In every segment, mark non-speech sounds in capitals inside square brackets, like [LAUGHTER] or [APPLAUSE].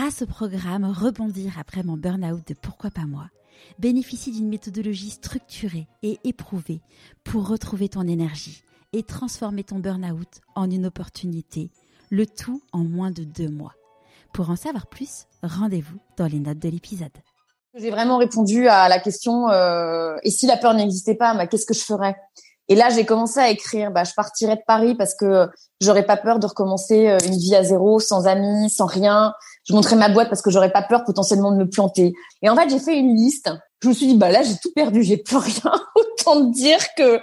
grâce au programme Rebondir après mon burn-out de Pourquoi pas moi, bénéficie d'une méthodologie structurée et éprouvée pour retrouver ton énergie et transformer ton burn-out en une opportunité, le tout en moins de deux mois. Pour en savoir plus, rendez-vous dans les notes de l'épisode. J'ai vraiment répondu à la question euh, et si la peur n'existait pas, bah, qu'est-ce que je ferais? Et là, j'ai commencé à écrire. Bah, je partirais de Paris parce que j'aurais pas peur de recommencer euh, une vie à zéro, sans amis, sans rien. Je montrais ma boîte parce que j'aurais pas peur potentiellement de me planter. Et en fait, j'ai fait une liste. Je me suis dit bah là, j'ai tout perdu, j'ai plus [LAUGHS] rien. Autant dire que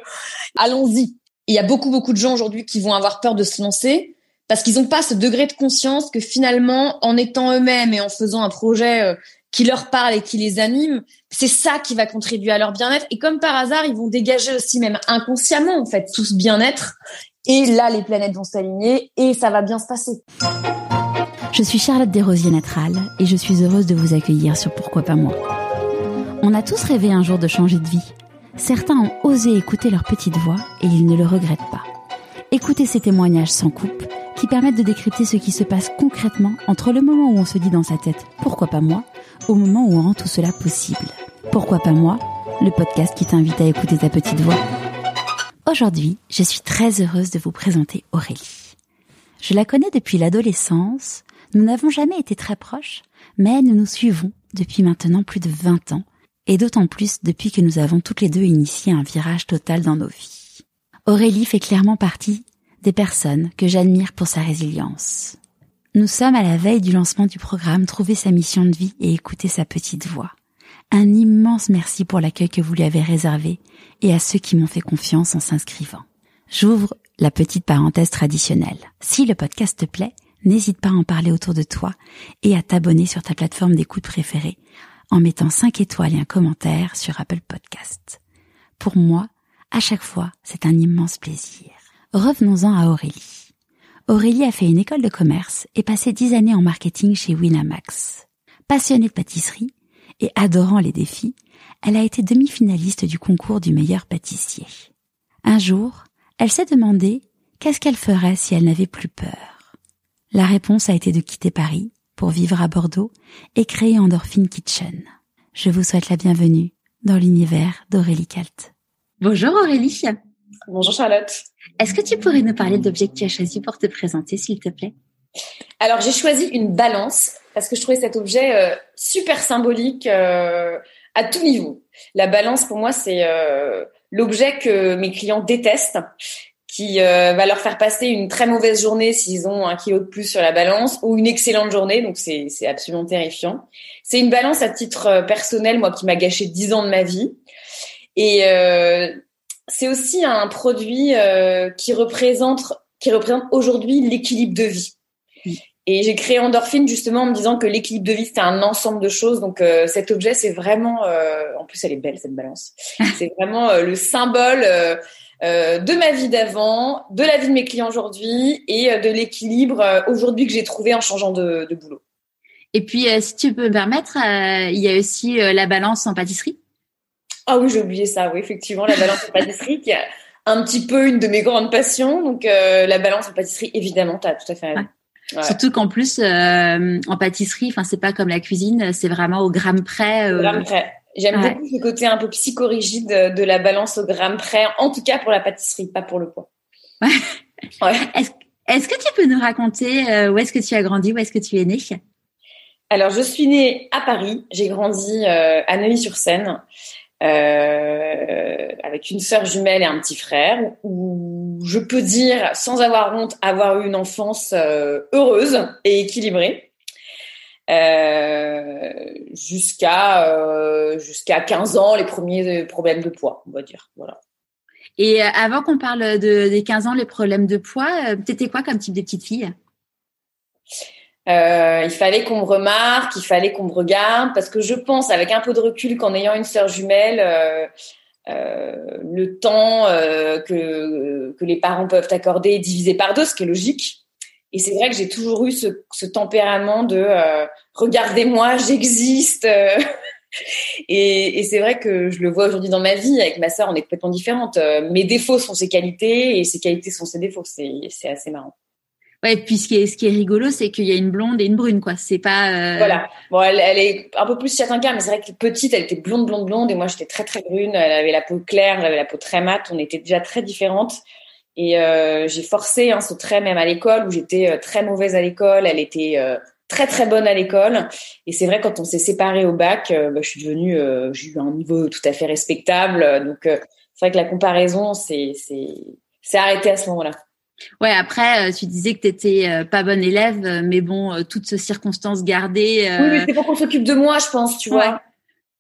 allons-y. Il y a beaucoup beaucoup de gens aujourd'hui qui vont avoir peur de se lancer parce qu'ils n'ont pas ce degré de conscience que finalement, en étant eux-mêmes et en faisant un projet euh, qui leur parle et qui les anime, c'est ça qui va contribuer à leur bien-être. Et comme par hasard, ils vont dégager aussi même inconsciemment en fait tout ce bien-être. Et là, les planètes vont s'aligner et ça va bien se passer. Je suis Charlotte Desrosiers Natral et je suis heureuse de vous accueillir sur Pourquoi pas moi. On a tous rêvé un jour de changer de vie. Certains ont osé écouter leur petite voix et ils ne le regrettent pas. Écoutez ces témoignages sans coupe qui permettent de décrypter ce qui se passe concrètement entre le moment où on se dit dans sa tête pourquoi pas moi au moment où on rend tout cela possible. Pourquoi pas moi Le podcast qui t'invite à écouter ta petite voix. Aujourd'hui, je suis très heureuse de vous présenter Aurélie. Je la connais depuis l'adolescence, nous n'avons jamais été très proches, mais nous nous suivons depuis maintenant plus de 20 ans, et d'autant plus depuis que nous avons toutes les deux initié un virage total dans nos vies. Aurélie fait clairement partie des personnes que j'admire pour sa résilience. Nous sommes à la veille du lancement du programme Trouver sa mission de vie et écouter sa petite voix. Un immense merci pour l'accueil que vous lui avez réservé et à ceux qui m'ont fait confiance en s'inscrivant. J'ouvre la petite parenthèse traditionnelle. Si le podcast te plaît, n'hésite pas à en parler autour de toi et à t'abonner sur ta plateforme d'écoute préférée en mettant 5 étoiles et un commentaire sur Apple Podcast. Pour moi, à chaque fois, c'est un immense plaisir. Revenons-en à Aurélie. Aurélie a fait une école de commerce et passé dix années en marketing chez Winamax. Passionnée de pâtisserie et adorant les défis, elle a été demi-finaliste du concours du meilleur pâtissier. Un jour, elle s'est demandé qu'est-ce qu'elle ferait si elle n'avait plus peur. La réponse a été de quitter Paris pour vivre à Bordeaux et créer Endorphine Kitchen. Je vous souhaite la bienvenue dans l'univers d'Aurélie Calt. Bonjour Aurélie. Bonjour Charlotte. Est-ce que tu pourrais nous parler de l'objet que tu as choisi pour te présenter, s'il te plaît? Alors, j'ai choisi une balance parce que je trouvais cet objet euh, super symbolique euh, à tout niveau. La balance, pour moi, c'est euh, l'objet que mes clients détestent, qui va leur faire passer une très mauvaise journée s'ils ont un kilo de plus sur la balance ou une excellente journée. Donc, c'est absolument terrifiant. C'est une balance à titre personnel, moi, qui m'a gâché dix ans de ma vie. Et c'est aussi un produit euh, qui représente qui représente aujourd'hui l'équilibre de vie. Et j'ai créé Endorphine justement en me disant que l'équilibre de vie c'est un ensemble de choses. Donc euh, cet objet c'est vraiment, euh, en plus elle est belle cette balance. c'est vraiment le symbole de ma vie d'avant, de la vie de mes clients aujourd'hui et de l'équilibre aujourd'hui que j'ai trouvé en changeant de, de boulot. Et puis si tu peux me permettre, il y a aussi la balance en pâtisserie? Ah oui, j'ai oublié ça. Oui, effectivement, la balance en pâtisserie qui est un petit peu une de mes grandes passions. Donc euh, la balance en pâtisserie, évidemment, tu as tout à fait raison. Surtout qu'en plus, euh, en pâtisserie, enfin, c'est pas comme la cuisine, c'est vraiment au gramme près. Euh... Gramme près. J'aime beaucoup ce côté un peu psychorigide de la balance au gramme près, en tout cas pour la pâtisserie, pas pour le poids. [LAUGHS] Ouais. Est-ce est que tu peux nous raconter où est-ce que tu as grandi, où est-ce que tu es née? Alors, je suis née à Paris. J'ai grandi euh, à Neuilly-sur-Seine euh, avec une sœur jumelle et un petit frère, où je peux dire, sans avoir honte, avoir eu une enfance euh, heureuse et équilibrée. Euh, jusqu'à euh, jusqu'à 15 ans, les premiers problèmes de poids, on va dire. Voilà. Et euh, avant qu'on parle de, des 15 ans, les problèmes de poids, t'étais quoi comme type de petite fille? Euh, il fallait qu'on me remarque, il fallait qu'on me regarde, parce que je pense, avec un peu de recul, qu'en ayant une sœur jumelle, euh, euh, le temps que, que les parents peuvent accorder est divisé par deux, ce qui est logique. Et c'est vrai que j'ai toujours eu ce, ce tempérament de regardez-moi, j'existe. [LAUGHS] et, et c'est vrai que je le vois aujourd'hui dans ma vie. Avec ma sœur, on est complètement différentes. Mes défauts sont ses qualités et ses qualités sont ses défauts. C'est assez marrant. Ouais, puis ce qui est, ce qui est rigolo, c'est qu'il y a une blonde et une brune, quoi. C'est pas. Euh... Voilà. Bon, elle, elle, est un peu plus châtain mais c'est vrai que petite, elle était blonde, blonde, blonde, et moi j'étais très, très brune. Elle avait la peau claire, elle avait la peau très mate. On était déjà très différentes. Et euh, j'ai forcé hein, ce trait même à l'école où j'étais euh, très mauvaise à l'école. Elle était euh, très très bonne à l'école. Et c'est vrai quand on s'est séparés au bac, euh, bah, je suis devenue, euh, j'ai eu un niveau tout à fait respectable. Donc c'est vrai que la comparaison, c'est c'est c'est arrêté à ce moment-là. Ouais, après, tu disais que tu étais pas bonne élève, mais bon, toutes ces circonstances gardées. Oui, mais c'est pour qu'on s'occupe de moi, je pense, tu vois.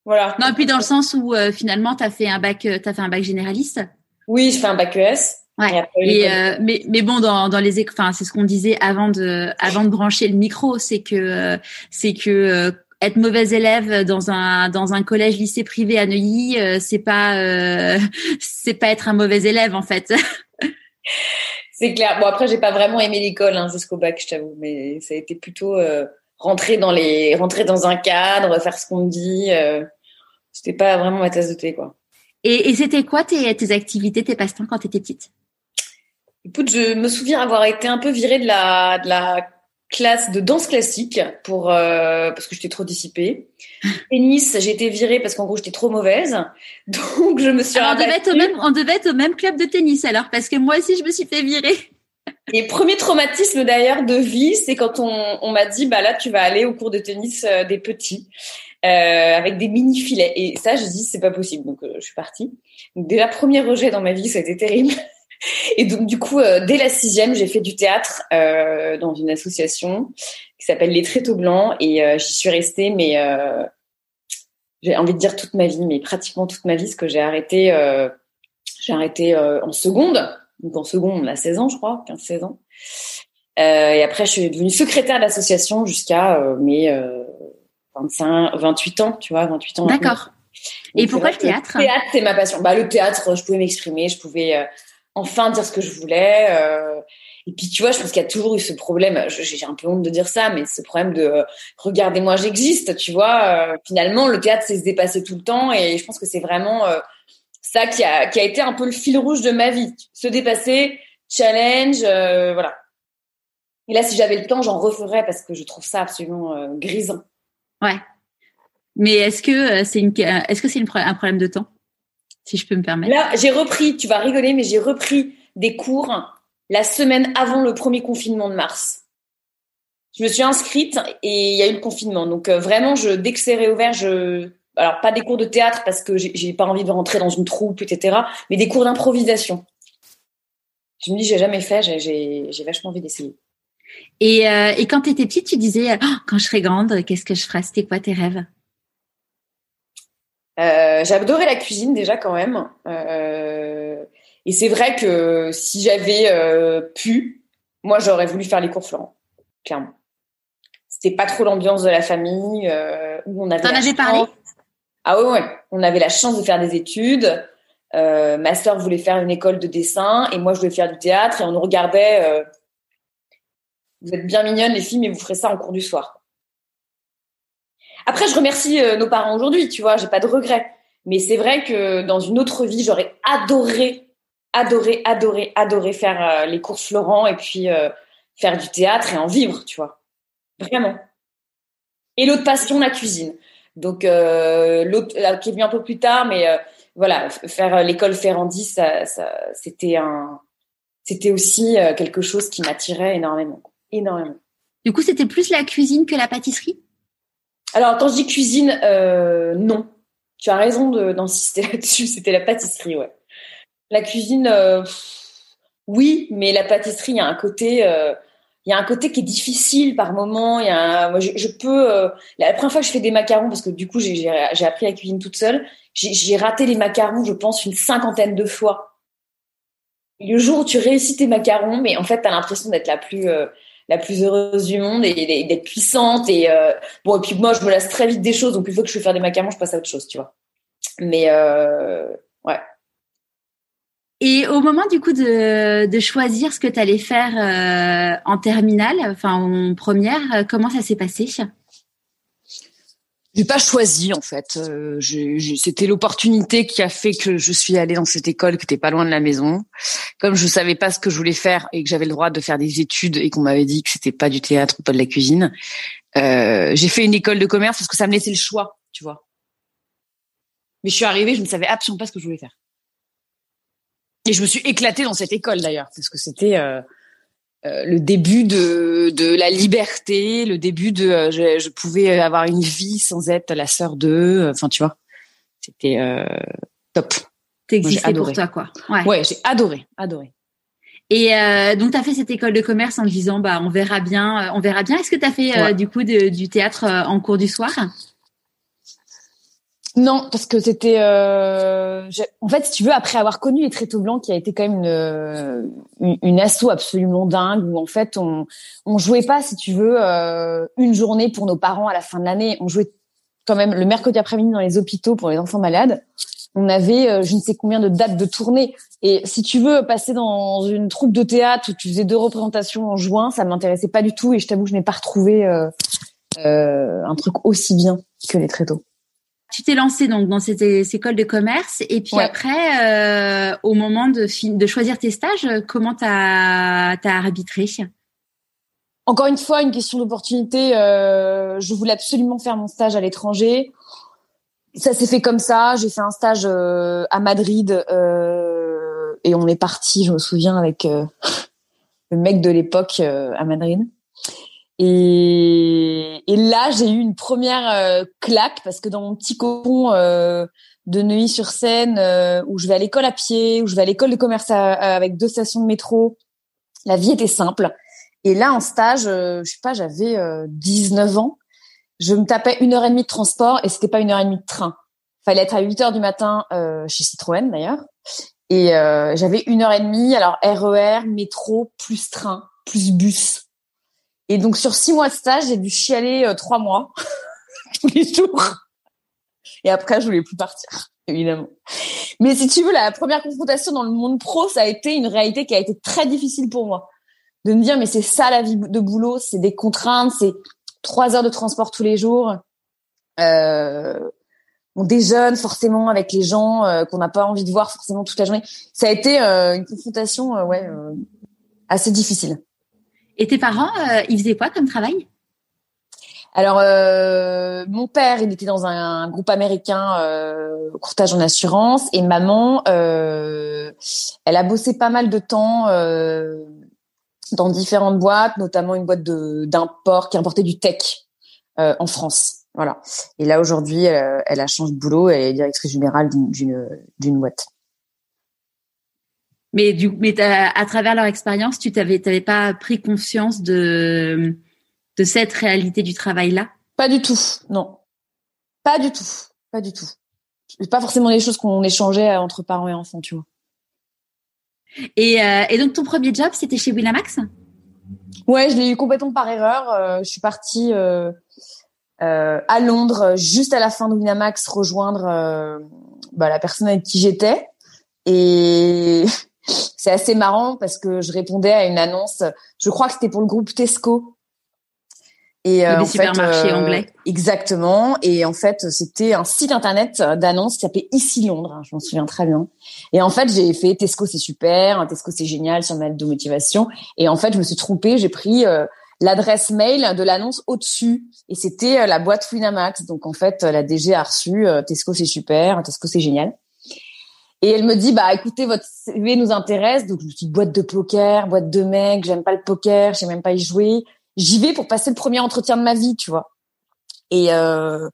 Voilà. Non, et puis dans le sens où finalement, tu as fait un bac, as fait un bac généraliste. Oui, je fais un bac ES. Ouais. Et, euh, mais mais bon dans dans les enfin c'est ce qu'on disait avant de avant de brancher le micro, c'est que c'est que euh, être mauvais élève dans un dans un collège lycée privé à Neuilly, euh, c'est pas euh, [LAUGHS] c'est pas être un mauvais élève en fait. [LAUGHS] c'est clair. Bon après j'ai pas vraiment aimé l'école hein, jusqu'au bac, je t'avoue, mais ça a été plutôt rentrer dans les rentrer dans un cadre, faire ce qu'on dit. C'était pas vraiment ma tasse de thé quoi. Et, et c'était quoi tes, tes activités, tes passe-temps quand tu étais petite? Écoute, je me souviens avoir été un peu virée de la, de la classe de danse classique pour euh, parce que j'étais trop dissipée. Tennis, j'ai été virée parce qu'en gros j'étais trop mauvaise. [LAUGHS] Donc je me suis alors, on devait être au même on devait être au même club de tennis alors parce que moi aussi je me suis fait virer. [LAUGHS] Et premier traumatisme d'ailleurs de vie, c'est quand on, on m'a dit bah là tu vas aller au cours de tennis euh, des petits euh, avec des mini filets et ça je dis c'est pas possible donc euh, je suis partie. Donc déjà premier rejet dans ma vie, ça a été terrible. [LAUGHS] Et donc du coup, euh, dès la sixième, j'ai fait du théâtre euh, dans une association qui s'appelle Les Tréteaux Blancs et euh, j'y suis restée, mais j'ai envie de dire toute ma vie, mais pratiquement toute ma vie, parce que j'ai arrêté, j'ai arrêté en seconde, donc en seconde, on a 16 ans, je crois, 15-16 ans. et après, je suis devenue secrétaire d'association jusqu'à mes 25, 28 ans, tu vois, 28 ans. D'accord. Et pourquoi le théâtre Le théâtre, c'est ma passion. Bah, le théâtre, je pouvais m'exprimer, je pouvais enfin dire ce que je voulais. Euh, et puis tu vois, je pense qu'il y a toujours eu ce problème. J'ai un peu honte de dire ça, mais ce problème de euh, regardez-moi, j'existe. Tu vois, euh, finalement, le théâtre c'est se dépasser tout le temps, et je pense que c'est vraiment ça qui a été un peu le fil rouge de ma vie. Se dépasser, challenge, voilà. Et là, si j'avais le temps, j'en referais parce que je trouve ça absolument grisant. Ouais. Mais est-ce que c'est un problème de temps? Si je peux me permettre. Là, j'ai repris, tu vas rigoler, mais j'ai repris des cours la semaine avant le premier confinement de mars. Je me suis inscrite et il y a eu le confinement. Donc euh, vraiment, je, dès que c'est réouvert, je, alors pas des cours de théâtre parce que j'ai pas envie de rentrer dans une troupe, etc. Mais des cours d'improvisation. Je me dis, j'ai jamais fait, j'ai vachement envie d'essayer. Et, euh, et quand tu étais petite, tu disais, oh, quand je serai grande, qu'est-ce que je ferai? C'était quoi tes rêves? Euh, adoré la cuisine déjà quand même. Euh, et c'est vrai que si j'avais euh, pu, moi j'aurais voulu faire les cours Florent, clairement. C'était pas trop l'ambiance de la famille euh, où on avait. T'en avais parlé? Ah ouais, ouais, on avait la chance de faire des études. Euh, ma sœur voulait faire une école de dessin et moi je voulais faire du théâtre et on nous regardait. vous êtes bien mignonnes les filles, mais vous ferez ça en cours du soir. Après, je remercie euh, nos parents aujourd'hui, tu vois, j'ai pas de regrets. Mais c'est vrai que dans une autre vie, j'aurais adoré, adoré, adoré, adoré faire euh, les courses Florent et puis euh, faire du théâtre et en vivre, tu vois. Vraiment. Et l'autre passion, la cuisine. Donc l'autre qui est venu un peu plus tard, mais voilà, faire l'école Ferrandi, ça, ça c'était un, c'était aussi quelque chose qui m'attirait énormément, énormément. Du coup, c'était plus la cuisine que la pâtisserie? Alors, quand je dis cuisine, euh, non. Tu as raison d'insister [LAUGHS] là-dessus. C'était la pâtisserie, ouais. La cuisine, euh, oui, mais la pâtisserie, il y a un côté, euh, il y a un côté qui est difficile par moment. Il y je, peux. La première fois que je fais des macarons, parce que du coup, j'ai appris la cuisine toute seule. J'ai raté les macarons, je pense, une cinquantaine de fois. le jour où tu réussis tes macarons, mais en fait, tu as l'impression d'être la plus la plus heureuse du monde et, d'être puissante et euh, bon et puis moi je me lasse très vite des choses donc une fois que je veux faire des macarons je passe à autre chose tu vois. Mais euh, ouais. Et au moment du coup de, de choisir ce que tu allais faire euh, en terminale enfin en première comment ça s'est passé? J'ai pas choisi en fait. Euh, C'était l'opportunité qui a fait que je suis allée dans cette école qui était pas loin de la maison. Comme je savais pas ce que je voulais faire et que j'avais le droit de faire des études et qu'on m'avait dit que c'était pas du théâtre ou pas de la cuisine, euh, j'ai fait une école de commerce parce que ça me laissait le choix, tu vois. Mais je suis arrivée, je ne savais absolument pas ce que je voulais faire. Et je me suis éclatée dans cette école d'ailleurs parce que c'était euh, le début de, de la liberté, le début de euh, je, je, pouvais avoir une vie sans être la sœur d'eux. Euh, enfin, tu vois, c'était euh, top. T'existais pour toi, quoi. Ouais, ouais j'ai adoré, adoré. Et euh, donc, tu as fait cette école de commerce en disant, bah, on verra bien, on verra bien. Est-ce que tu as fait du coup de, du théâtre en cours du soir? Non, parce que c'était. Euh, en fait, si tu veux, après avoir connu les Tréteaux Blancs, qui a été quand même une, une, une asso absolument dingue, où en fait, on on jouait pas, si tu veux, euh, une journée pour nos parents à la fin de l'année. On jouait quand même le mercredi après-midi dans les hôpitaux pour les enfants malades. On avait euh, je ne sais combien de dates de tournée. Et si tu veux passer dans une troupe de théâtre où tu faisais deux représentations en juin, ça m'intéressait pas du tout. Et je t'avoue, je n'ai pas retrouvé euh, euh, un truc aussi bien que les Tréteaux. Tu t'es lancé donc dans cette, école de commerce et puis après, euh, au moment de, de choisir tes stages, comment t'as as arbitré? Encore une fois, une question d'opportunité. Euh, je voulais absolument faire mon stage à l'étranger. Ça s'est fait comme ça. J'ai fait un stage euh, à Madrid euh, et on est parti. Je me souviens avec euh, [LAUGHS] le mec de l'époque euh, à Madrid. Et, et là, j'ai eu une première euh, claque parce que dans mon petit cocon euh, de Neuilly-sur-Seine, euh, où je vais à l'école à pied, où je vais à l'école de commerce avec deux stations de métro, la vie était simple. Et là, en stage, je sais pas, j'avais 19 ans, je me tapais une heure et demie de transport et c'était pas une heure et demie de train. Fallait être à 8 heures du matin chez Citroën d'ailleurs. Et j'avais une heure et demie, alors RER, métro, plus train, plus bus et donc sur six mois de stage, j'ai dû chialer euh, trois mois [LAUGHS] tous les jours. Et après, je voulais plus partir, évidemment. Mais si tu veux, la première confrontation dans le monde pro, ça a été une réalité qui a été très difficile pour moi. De me dire, mais c'est ça la vie de boulot, c'est des contraintes, c'est trois heures de transport tous les jours. Euh, on déjeune forcément avec les gens euh, qu'on n'a pas envie de voir forcément toute la journée. Ça a été euh, une confrontation, ouais, assez difficile. Et tes parents, euh, ils faisaient quoi comme travail? Alors, euh, mon père, il était dans un, groupe américain euh, courtage en assurance, et maman, euh, elle a bossé pas mal de temps euh, dans différentes boîtes, notamment une boîte d'import qui importait du tech en France. Voilà. Et là aujourd'hui, elle, a changé de boulot, elle est directrice générale d'une boîte. Mais du, mais à travers leur expérience, tu t'avais, t'avais pas pris conscience de de cette réalité du travail là Pas du tout, non, pas du tout, pas du tout. Pas forcément les choses qu'on échangeait entre parents et enfants, tu vois. Et, euh, et donc ton premier job, c'était chez Winamax? Ouais, je l'ai eu complètement par erreur. Euh, je suis partie euh, à Londres juste à la fin de Winamax rejoindre bah, la personne avec qui j'étais et [LAUGHS] c'est assez marrant parce que je répondais à une annonce. Je crois que c'était pour le groupe Tesco. Et euh, des supermarchés euh, anglais. Exactement. Et en fait, c'était un site internet d'annonces qui s'appelait Ici Londres. Hein, je m'en souviens très bien. Et en fait, j'ai fait Tesco, c'est super. Tesco, c'est génial sur ma lettre de motivation. Et en fait, je me suis trompée. J'ai pris euh, l'adresse mail de l'annonce au-dessus. Et c'était euh, la boîte Winamax. Donc, en fait, la DG a reçu Tesco, c'est super. Tesco, c'est génial. Et elle me dit, bah écoutez, votre CV nous intéresse. Donc je me dis boîte de poker, boîte de mec, j'aime pas le poker, je même pas y jouer. J'y vais pour passer le premier entretien de ma vie, tu vois. Et, euh,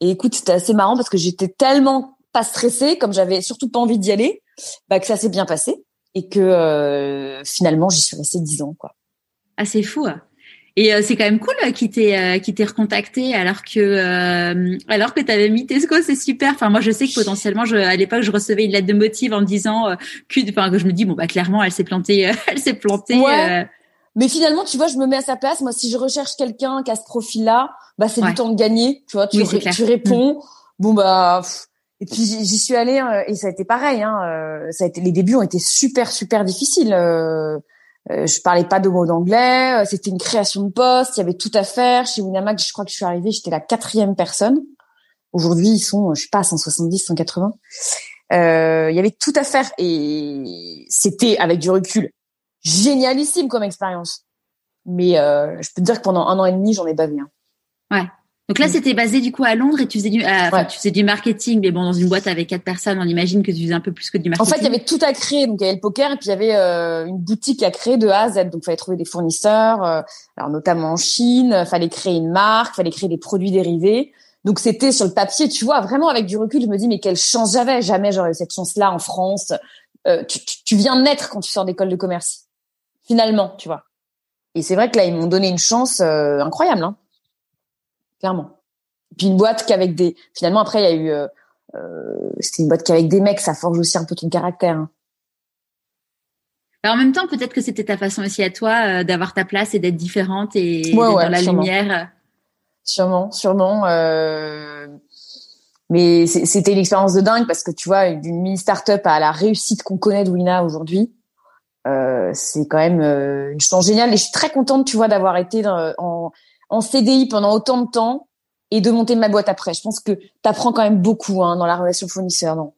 et écoute, c'était assez marrant parce que j'étais tellement pas stressée, comme j'avais surtout pas envie d'y aller, bah, que ça s'est bien passé et que euh, finalement j'y suis restée dix ans, quoi. Ah, c'est fou. Hein. Et euh, c'est quand même cool euh, qu'il t'ait euh, qui t'ait recontacté alors que euh, alors que t'avais mis Tesco, c'est super. Enfin moi je sais que potentiellement je, à l'époque je recevais une lettre de motive en me disant que enfin que je me dis bon bah clairement elle s'est plantée [LAUGHS] elle s'est plantée. Ouais. Mais finalement tu vois je me mets à sa place. Moi si je recherche quelqu'un qui a ce profil là, bah c'est du temps de gagner. Tu vois tu, tu réponds. Bon bah et puis j'y suis allée et ça a été pareil. Hein, ça a été les débuts ont été super super difficiles. Euh, je parlais pas de mots d'anglais. Euh, c'était une création de poste. Il y avait tout à faire. Chez Winamax, je crois que je suis arrivée, j'étais la quatrième personne. Aujourd'hui, ils sont, je sais pas, 170, 180. Euh, il y avait tout à faire et c'était avec du recul génialissime comme expérience. Mais euh, je peux te dire que pendant un an et demi, j'en ai bavé. Hein. Ouais. Donc là, mm. c'était basé du coup à Londres et tu faisais du, euh, tu faisais du marketing, mais bon, dans une boîte avec quatre personnes, on imagine que tu faisais un peu plus que du marketing. En fait, il y avait tout à créer. Donc il y avait le poker et puis il y avait euh, une boutique à créer de A à Z. Donc il fallait trouver des fournisseurs, euh, alors notamment en Chine. Fallait créer une marque, fallait créer des produits dérivés. Donc c'était sur le papier, tu vois, vraiment avec du recul, je me dis mais quelle chance j'avais. Jamais j'aurais eu cette chance-là en France. Tu, tu, viens naître quand tu sors d'école de commerce, finalement, tu vois. Et c'est vrai que là, ils m'ont donné une chance incroyable. Hein clairement. Puis une boîte qu'avec des. Finalement, après, il y a eu. Euh, euh, c'était une boîte qu'avec des mecs, ça forge aussi un peu ton caractère. Hein. Alors, en même temps, peut-être que c'était ta façon aussi à toi euh, d'avoir ta place et d'être différente et dans la lumière. Sûrement, sûrement. Euh... Mais c'était une expérience de dingue parce que tu vois, d'une mini start-up à la réussite qu'on connaît de Wina aujourd'hui, euh, c'est quand même une chance géniale. Et je suis très contente, tu vois, d'avoir été dans, en, en CDI pendant autant de temps et de monter ma boîte après. Je pense que tu apprends quand même beaucoup hein, dans la relation fournisseur, non?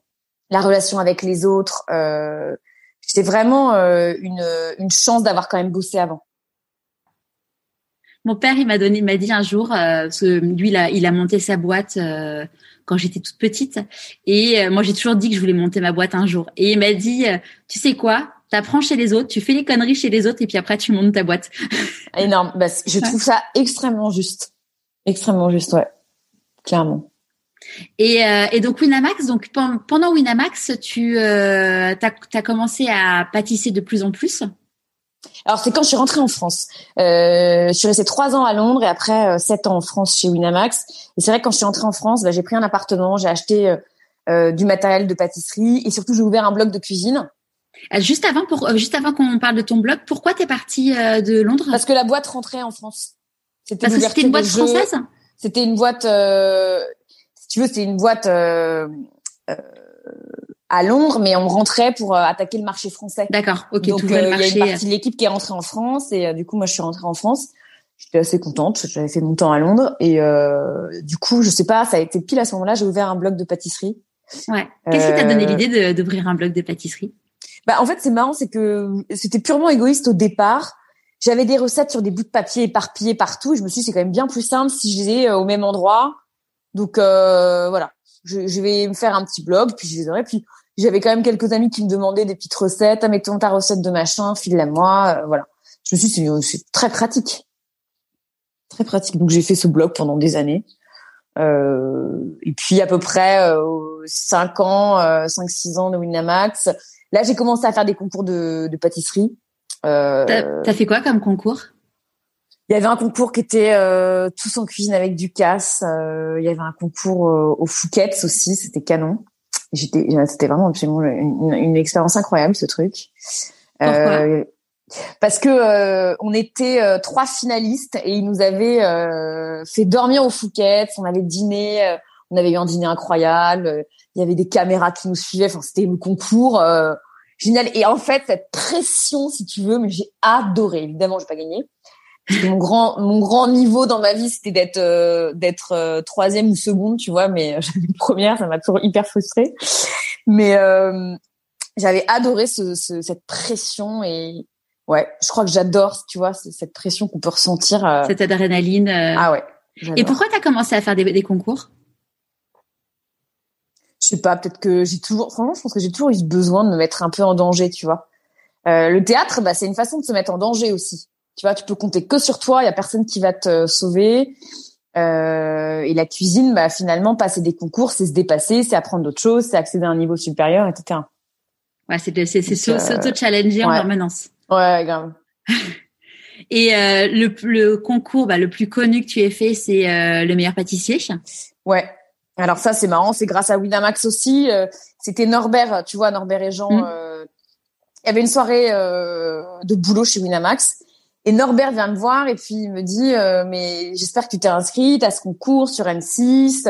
La relation avec les autres. Euh, c'est vraiment euh, une, une chance d'avoir quand même bossé avant. Mon père, il m'a donné, m'a dit un jour, euh, lui, il a, il a monté sa boîte euh, quand j'étais toute petite, et euh, moi, j'ai toujours dit que je voulais monter ma boîte un jour. Et il m'a dit, tu sais quoi, t'apprends chez les autres, tu fais les conneries chez les autres et puis après tu montes ta boîte. [LAUGHS] Énorme. Bah, je trouve ça extrêmement juste. Extrêmement juste, ouais. Clairement. Et, euh, et donc Winamax, donc pendant Winamax, tu euh, as, commencé à pâtisser de plus en plus? Alors c'est quand je suis rentrée en France. Euh, je suis restée trois ans à Londres et après sept ans en France chez Winamax. Et c'est vrai que quand je suis rentrée en France, bah, j'ai pris un appartement, j'ai acheté du matériel de pâtisserie et surtout j'ai ouvert un blog de cuisine. Euh, juste avant, pour, euh, juste avant qu'on parle de ton blog, pourquoi t'es partie euh, de Londres? Parce que la boîte rentrait en France. C'était Parce que c'était une boîte française? C'était une boîte, euh, si tu veux, c'était une boîte euh, à Londres, mais on rentrait pour attaquer le marché français. D'accord. Ok. Donc il y a une partie de l'équipe qui est rentrée en France et du coup moi je suis rentrée en France. J'étais assez contente. J'avais fait mon temps à Londres et du coup je sais pas, ça a été pile à ce moment-là. J'ai ouvert un blog de pâtisserie. Ouais. Qu'est-ce qui t'a donné l'idée d'ouvrir un blog de pâtisserie? Bah, en fait, c'est marrant, c'est que c'était purement égoïste au départ. J'avais des recettes sur des bouts de papier éparpillés partout. je me suis dit, c'est quand même bien plus simple si je les ai euh, au même endroit. Donc, euh, voilà. Je, je, vais me faire un petit blog, puis je les aurai. Puis, j'avais quand même quelques amis qui me demandaient des petites recettes. Ah, mettons ta recette de machin, file-la moi. Euh, voilà. Je me suis dit, c'est très pratique. Très pratique. Donc, j'ai fait ce blog pendant des années. Euh, et puis, à peu près euh, 5 ans, euh, 5-6 ans de Winamax Là, j'ai commencé à faire des concours de, de pâtisserie. Euh, T'as fait quoi comme concours? Il y avait un concours qui était euh, tous en cuisine avec du casse. Euh, il y avait un concours euh, au Fouquet's aussi, c'était canon. J'étais, c'était vraiment absolument une, une, expérience incroyable ce truc. Pourquoi? Parce que on était trois finalistes et ils nous avaient fait dormir au Fouquet's. On avait dîné, on avait eu un dîner incroyable il y avait des caméras qui nous suivaient. Enfin, c'était le concours génial. Et en fait, cette pression, si tu veux, mais j'ai adoré. Évidemment, j'ai pas gagné. Mon grand, mon grand niveau dans ma vie, c'était d'être euh, d'être euh, troisième ou seconde, tu vois. Mais [LAUGHS] j'avais première, ça m'a toujours hyper frustrée. Mais j'avais adoré ce, ce, cette pression et ouais, je crois que j'adore, tu vois, cette pression qu'on peut ressentir. Cette adrénaline. Ah ouais. Et pourquoi tu as commencé à faire des, des concours? Je sais pas, peut-être que j'ai toujours, franchement, je pense que j'ai toujours eu besoin de me mettre un peu en danger, tu vois. Euh, le théâtre, bah, c'est une façon de se mettre en danger aussi. Tu vois, tu peux compter que sur toi, il y a personne qui va te sauver. Euh, et la cuisine, bah, finalement, passer des concours, c'est se dépasser, c'est apprendre d'autres choses, c'est accéder à un niveau supérieur, etc. Ouais, c'est c'est s'auto-challenger en permanence. Ouais, grave. [LAUGHS] et euh, le, le concours, bah, le plus connu que tu aies fait, c'est euh, le meilleur pâtissier. Ouais, alors ça, c'est marrant, c'est grâce à Winamax aussi. Euh, c'était Norbert, tu vois, Norbert et Jean. Mm. Euh, il y avait une soirée euh, de boulot chez Winamax. Et Norbert vient me voir et puis il me dit mais j'espère que tu t'es inscrite à ce concours sur M6.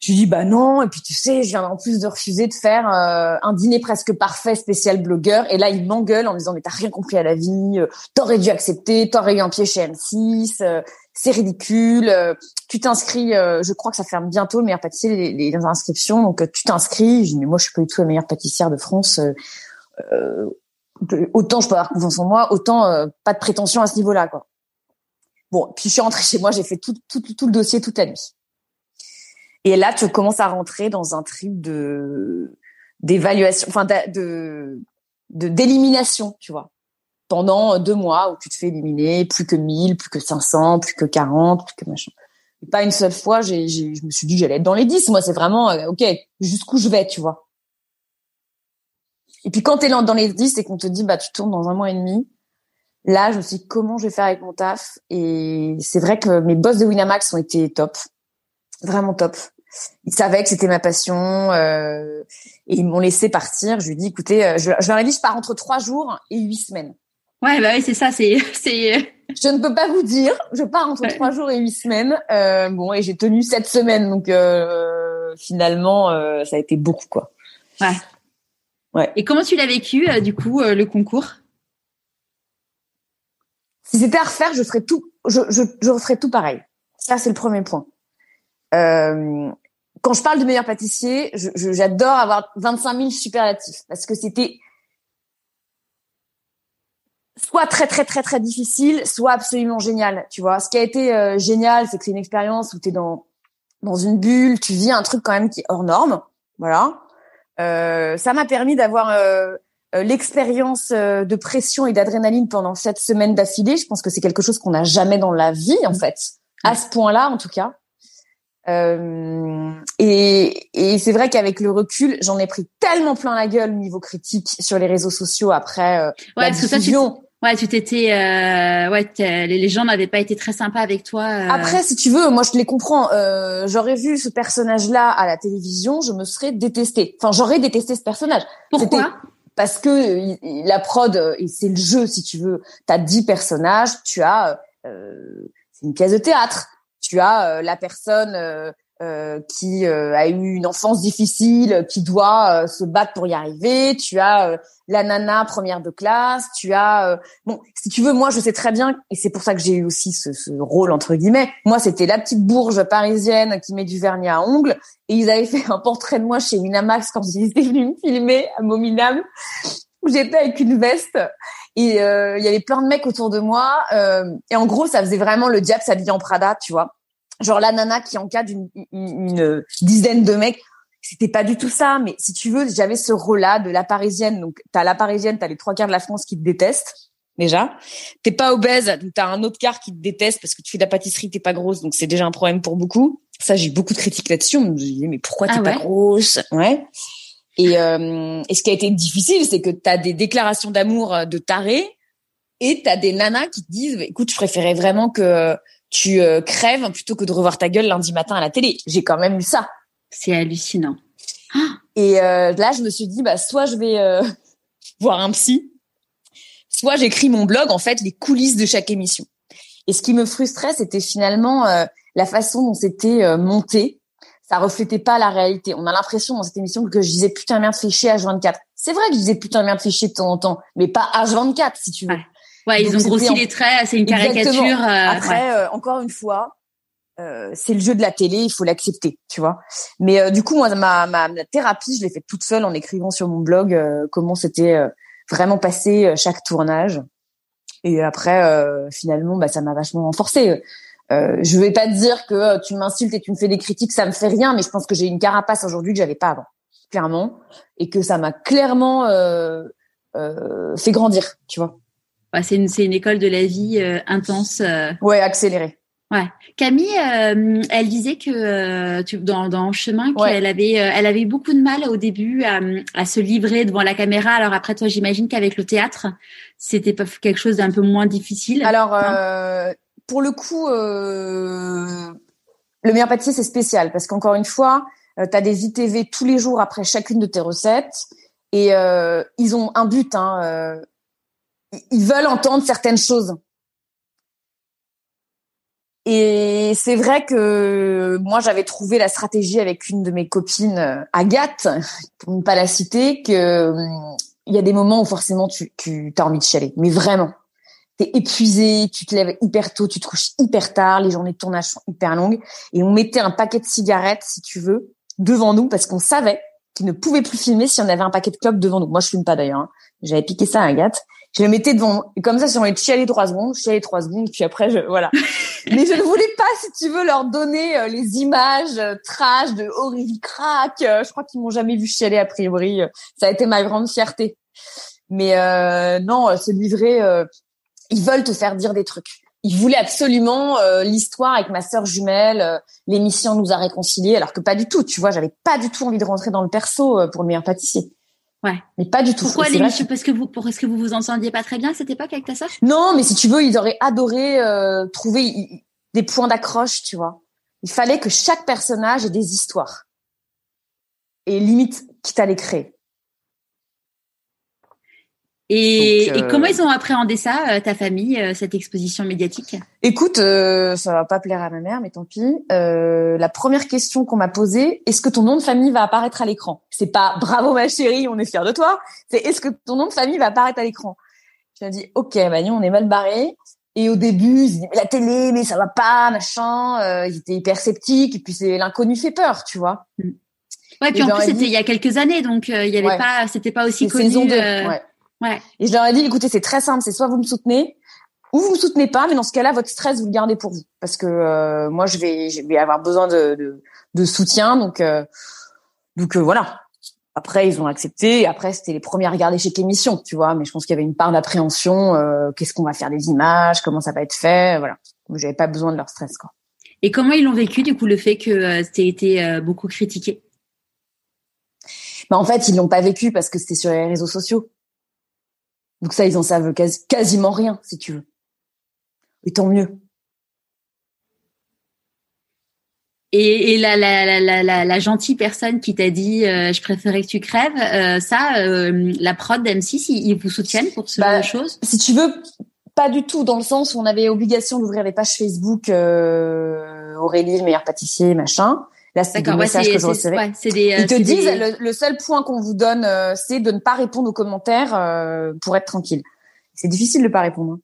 je lui dis bah non et puis tu sais je viens en plus de refuser de faire euh, un dîner presque parfait spécial blogueur et là il m'engueule en me disant mais t'as rien compris à la vie euh, t'aurais dû accepter t'aurais eu un pied chez M6 euh, c'est ridicule tu t'inscris je crois que ça ferme bientôt le meilleur pâtissier les, les, inscriptions donc tu t'inscris. Je dis mais moi je suis pas du tout la meilleure pâtissière de France autant je peux avoir confiance en moi autant pas de prétention à ce niveau là quoi. Bon puis je suis rentrée chez moi j'ai fait tout, le dossier toute la nuit. Et là, tu commences à rentrer dans un trip de d'évaluation, enfin de d'élimination, tu vois. Pendant deux mois où tu te fais éliminer, plus que 1000, plus que 500, plus que 40, plus que machin. Pas une seule fois, j'ai, j'ai, je me suis dit j'allais être dans les 10. Moi, c'est vraiment, euh, ok, jusqu'où je vais, tu vois. Et puis quand tu es dans les 10 et qu'on te dit, bah, tu tournes dans un mois et demi, là, je me suis dit, comment je vais faire avec mon taf? Et c'est vrai que mes boss de Winamax ont été top. Vraiment top ils savaient que c'était ma passion euh, et ils m'ont laissé partir. Je lui ai dit, écoutez, euh, je, je, leur ai dit, je pars entre trois jours et huit semaines. Ouais, bah oui, c'est ça, c'est, [LAUGHS] c'est. Je ne peux pas vous dire. Je pars entre trois jours et huit semaines. Euh, bon, et j'ai tenu sept semaines, donc euh, finalement, euh, ça a été beaucoup, quoi. Ouais. Ouais. Et comment tu l'as vécu, du coup, le concours? Si c'était à refaire, je ferais tout. Je, je, je referais tout pareil. Ça, c'est le premier point. Quand je parle de meilleur pâtissier, j'adore avoir 25 000 superlatifs parce que c'était soit très très très très difficile, soit absolument génial. Tu vois, ce qui a été euh, génial, c'est que c'est une expérience où tu es dans dans une bulle, tu vis un truc quand même qui est hors norme. Voilà. Euh, ça m'a permis d'avoir euh, euh l'expérience euh, de pression et d'adrénaline pendant sept semaines d'affilée. Je pense que c'est quelque chose qu'on n'a jamais dans la vie en fait, à ce point-là en tout cas. Euh, et, et c'est vrai qu'avec le recul, j'en ai pris tellement plein la gueule niveau critique sur les réseaux sociaux après euh, ouais, la diffusion. Ouais, tu t'étais, euh, ouais, les gens n'avaient pas été très sympas avec toi. Euh. Après, si tu veux, moi je les comprends. Euh, j'aurais vu ce personnage-là à la télévision, je me serais détesté. Enfin, j'aurais détesté ce personnage. Pourquoi? Parce que la prod, et c'est le jeu, si tu veux. T'as dix personnages, tu as, c'est une pièce de théâtre tu as euh, la personne euh, euh, qui a eu une enfance difficile, qui doit se battre pour y arriver. Tu as la nana première de classe. Tu as bon, si tu veux, moi je sais très bien, et c'est pour ça que j'ai eu aussi ce, ce, rôle entre guillemets. Moi, c'était la petite bourge parisienne qui met du vernis à ongles, et ils avaient fait un portrait de moi chez Winamax quand ils étaient venus me filmer à Mominam, où j'étais avec une veste et euh, il y avait plein de mecs autour de moi. Euh, et en gros, ça faisait vraiment le diable s'habiller en Prada, tu vois. Genre la nana qui encadre une, une, dizaine de mecs. C'était pas du tout ça, mais si tu veux, j'avais ce rôle-là de la parisienne. Donc, t'as la parisienne, t'as les trois quarts de la France qui te détestent déjà. T'es pas obèse, donc t'as un autre quart qui te déteste parce que tu fais de la pâtisserie, t'es pas grosse, donc c'est déjà un problème pour beaucoup. Ça, j'ai beaucoup de critiques là-dessus. On me disait mais pourquoi t'es ah pas grosse? Ouais. Et, euh, et ce qui a été difficile, c'est que tu as des déclarations d'amour euh, de taré et tu as des nanas qui te disent écoute, je préférais vraiment que tu euh, crèves plutôt que de revoir ta gueule lundi matin à la télé. J'ai quand même eu ça. C'est hallucinant. Et euh, là, je me suis dit bah soit je vais euh, [LAUGHS] voir un psy, soit j'écris mon blog en fait les coulisses de chaque émission. Et ce qui me frustrait, c'était finalement la façon dont c'était monté ça reflétait pas la réalité. On a l'impression dans cette émission que je disais putain merde chier H24. C'est vrai que je disais putain merde chier de temps en temps, mais pas H24 si tu veux. Ouais, ils ont grossi les traits, c'est une caricature. Euh, Après, euh, encore une fois, euh, c'est le jeu de la télé, il faut l'accepter, tu vois. Mais euh, du coup, moi, ma, ma, thérapie, je l'ai faite toute seule en écrivant sur mon blog comment c'était vraiment passé chaque tournage. Et après, finalement, bah, ça m'a vachement renforcé. Euh, je vais pas te dire que euh, tu m'insultes et tu me fais des critiques, ça me fait rien, mais je pense que j'ai une carapace aujourd'hui que j'avais pas avant, clairement, et que ça m'a clairement euh, euh, fait grandir, tu vois. Ouais, c'est une école de la vie euh, intense. Ouais, accélérée. Ouais. Camille, elle disait que tu, dans, dans chemin qu'elle avait elle avait beaucoup de mal au début à, à se livrer devant la caméra. Alors après toi, j'imagine qu'avec le théâtre, c'était pas quelque chose d'un peu moins difficile. Alors pour le coup, euh, le meilleur pâtissier, c'est spécial parce qu'encore une fois, euh, tu as des ITV tous les jours après chacune de tes recettes et euh, ils ont un but. Hein, euh, ils veulent entendre certaines choses. Et c'est vrai que moi, j'avais trouvé la stratégie avec une de mes copines, Agathe, [LAUGHS] pour ne pas la citer, que hum, il y a des moments où forcément tu, tu as envie de chialer, mais vraiment. T'es épuisé, tu te lèves hyper tôt, tu te couches hyper tard, les journées de tournage sont hyper longues, et on mettait un paquet de cigarettes, si tu veux, devant nous parce qu'on savait qu'il ne pouvait plus filmer si on avait un paquet de clopes devant nous. Moi, je fume pas d'ailleurs. Hein. J'avais piqué ça à Agathe. Je le mettais devant et comme ça, si on allait chialer trois secondes, chialer trois secondes, puis après, je, voilà. [LAUGHS] Mais je ne voulais pas, si tu veux, leur donner euh, les images euh, trash de Aurélie Crack. Euh, je crois qu'ils m'ont jamais vu chialer a priori. Ça a été ma grande fierté. Mais euh, non, se livrer, ils veulent te faire dire des trucs. Ils voulaient absolument l'histoire avec ma sœur jumelle. L'émission nous a réconciliés, alors que pas du tout. Tu vois, j'avais pas du tout envie de rentrer dans le perso pour le meilleur pâtissier. Ouais. Mais pas du tout. Pourquoi l'émission Parce que vous, pour est-ce que vous vous entendiez pas très bien à cette époque avec ta sœur? Non, mais si tu veux, ils auraient adoré euh, trouver des points d'accroche, tu vois. Il fallait que chaque personnage ait des histoires. Et limite, quitte à les créer. Et, et, comment euh, ils ont appréhendé ça, euh, ta famille, euh, cette exposition médiatique? Écoute, euh, ça va pas plaire à ma mère, mais tant pis. Euh, la première question qu'on m'a posée, est-ce que ton nom de famille va apparaître à l'écran? C'est pas [LAUGHS] bravo ma chérie, on est fiers de toi. C'est est-ce que ton nom de famille va apparaître à l'écran? Je dit ok, Magnon, on est mal barré. Et au début, ils la télé, mais ça va pas, machin. Euh, ils étaient hyper sceptiques. Et puis c'est l'inconnu fait peur, tu vois. Ouais, puis en plus c'était il y a quelques années, donc il y avait pas, c'était pas aussi connu. Saison ouais. Ouais. Et je leur ai dit, écoutez, c'est très simple, c'est soit vous me soutenez, ou vous me soutenez pas, mais dans ce cas-là, votre stress, vous le gardez pour vous, parce que euh, moi, je vais, je vais avoir besoin de, de, de soutien, donc, euh, donc euh, voilà. Après, ils ont accepté. Après, c'était les premiers à regarder chaque émission, tu vois. Mais je pense qu'il y avait une part d'appréhension. Qu'est-ce qu'on va faire des images Comment ça va être fait Voilà. J'avais pas besoin de leur stress, quoi. Et comment ils l'ont vécu, du coup, le fait que c'était été beaucoup critiqué? Bah, en fait, ils l'ont pas vécu parce que c'était sur les réseaux sociaux. Donc ça, ils en savent quasiment rien, si tu veux. Et tant mieux. Et, la, la, la, la, gentille personne qui t'a dit euh, je préférais que tu crèves, euh, ça, euh, la prod d'M6, ils, vous soutiennent pour ce bah, genre de choses Si tu veux, pas du tout, dans le sens où on avait obligation d'ouvrir des pages Facebook Aurélie, le meilleur pâtissier, machin. Là, c'est des messages que je recevais. des, Ils te disent, le, seul point qu'on vous donne, euh, c'est de ne pas répondre aux commentaires euh, pour être tranquille. C'est difficile de pas répondre. Hein.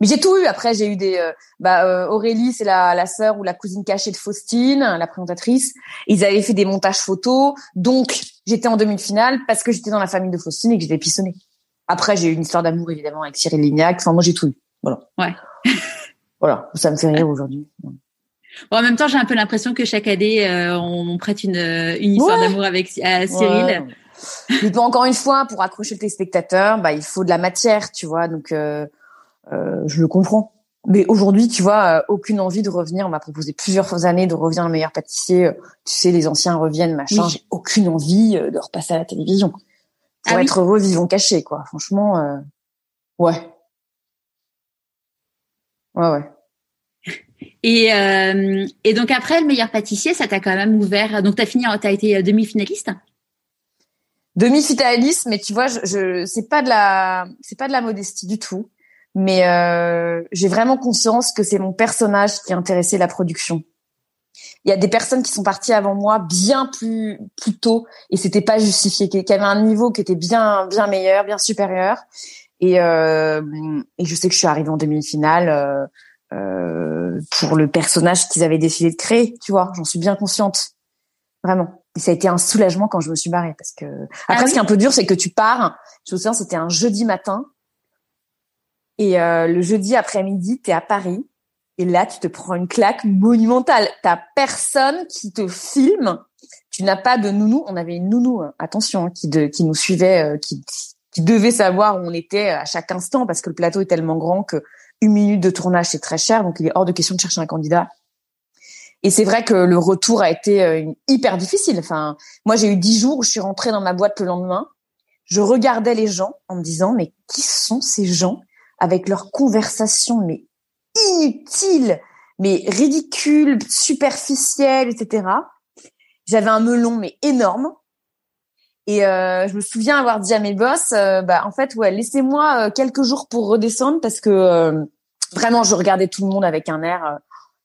Mais j'ai tout eu. Après, j'ai eu des. Euh, bah, Aurélie, c'est la, la sœur ou la cousine cachée de Faustine, la présentatrice. Ils avaient fait des montages photos, donc j'étais en demi-finale parce que j'étais dans la famille de Faustine et que j'étais pissonnée. Après, j'ai eu une histoire d'amour évidemment avec Cyril Lignac. Enfin, moi, j'ai tout eu. Voilà. Ouais. [LAUGHS] voilà, ça me fait rire aujourd'hui en même temps, j'ai un peu l'impression que chaque année, euh, on, prête une, une histoire d'amour avec Cyril. Mais encore une fois, pour accrocher le téléspectateur, bah, il faut de la matière, tu vois. Donc, euh, euh, je le comprends. Mais aujourd'hui, tu vois, euh, aucune envie de revenir. On m'a proposé plusieurs années de revenir le meilleur pâtissier. Tu sais, les anciens reviennent, machin. J'ai aucune envie de repasser à la télévision. Pour ah être heureux, vivons cachés, quoi. Franchement, ouais. Ouais, ouais. Et, euh, et donc après le meilleur pâtissier, ça t'a quand même ouvert. Donc t'as fini, t'as été euh, demi-finaliste? Demi-finaliste, mais tu vois, je, je c'est pas de la, c'est pas de la modestie du tout. Mais euh, j'ai vraiment conscience que c'est mon personnage qui a intéressé la production. Il y a des personnes qui sont parties avant moi bien plus plus tôt et c'était pas justifié, qui, avaient un niveau qui était bien bien meilleur, bien supérieur. Et, euh, et je sais que je suis arrivée en demi-finale. Euh, euh, pour le personnage qu'ils avaient décidé de créer, tu vois. J'en suis bien consciente, vraiment. Et ça a été un soulagement quand je me suis barrée parce que après, ah ce qui est un peu dur, c'est que tu pars. Je me souviens, c'était un jeudi matin et euh, le jeudi après-midi, t'es à Paris et là, tu te prends une claque monumentale. T'as personne qui te filme. Tu n'as pas de nounou. On avait une nounou, hein, attention, hein, qui, de, qui nous suivait, euh, qui, qui devait savoir où on était à chaque instant parce que le plateau est tellement grand que une minute de tournage, c'est très cher, donc il est hors de question de chercher un candidat. Et c'est vrai que le retour a été euh, hyper difficile. Enfin, moi, j'ai eu dix jours où je suis rentrée dans ma boîte le lendemain. Je regardais les gens en me disant, mais qui sont ces gens? Avec leurs conversations, mais inutiles, mais ridicules, superficielles, etc. J'avais un melon, mais énorme. Et euh, je me souviens avoir dit à mes boss, euh, bah en fait ouais, laissez-moi quelques jours pour redescendre parce que vraiment je regardais tout le monde avec un air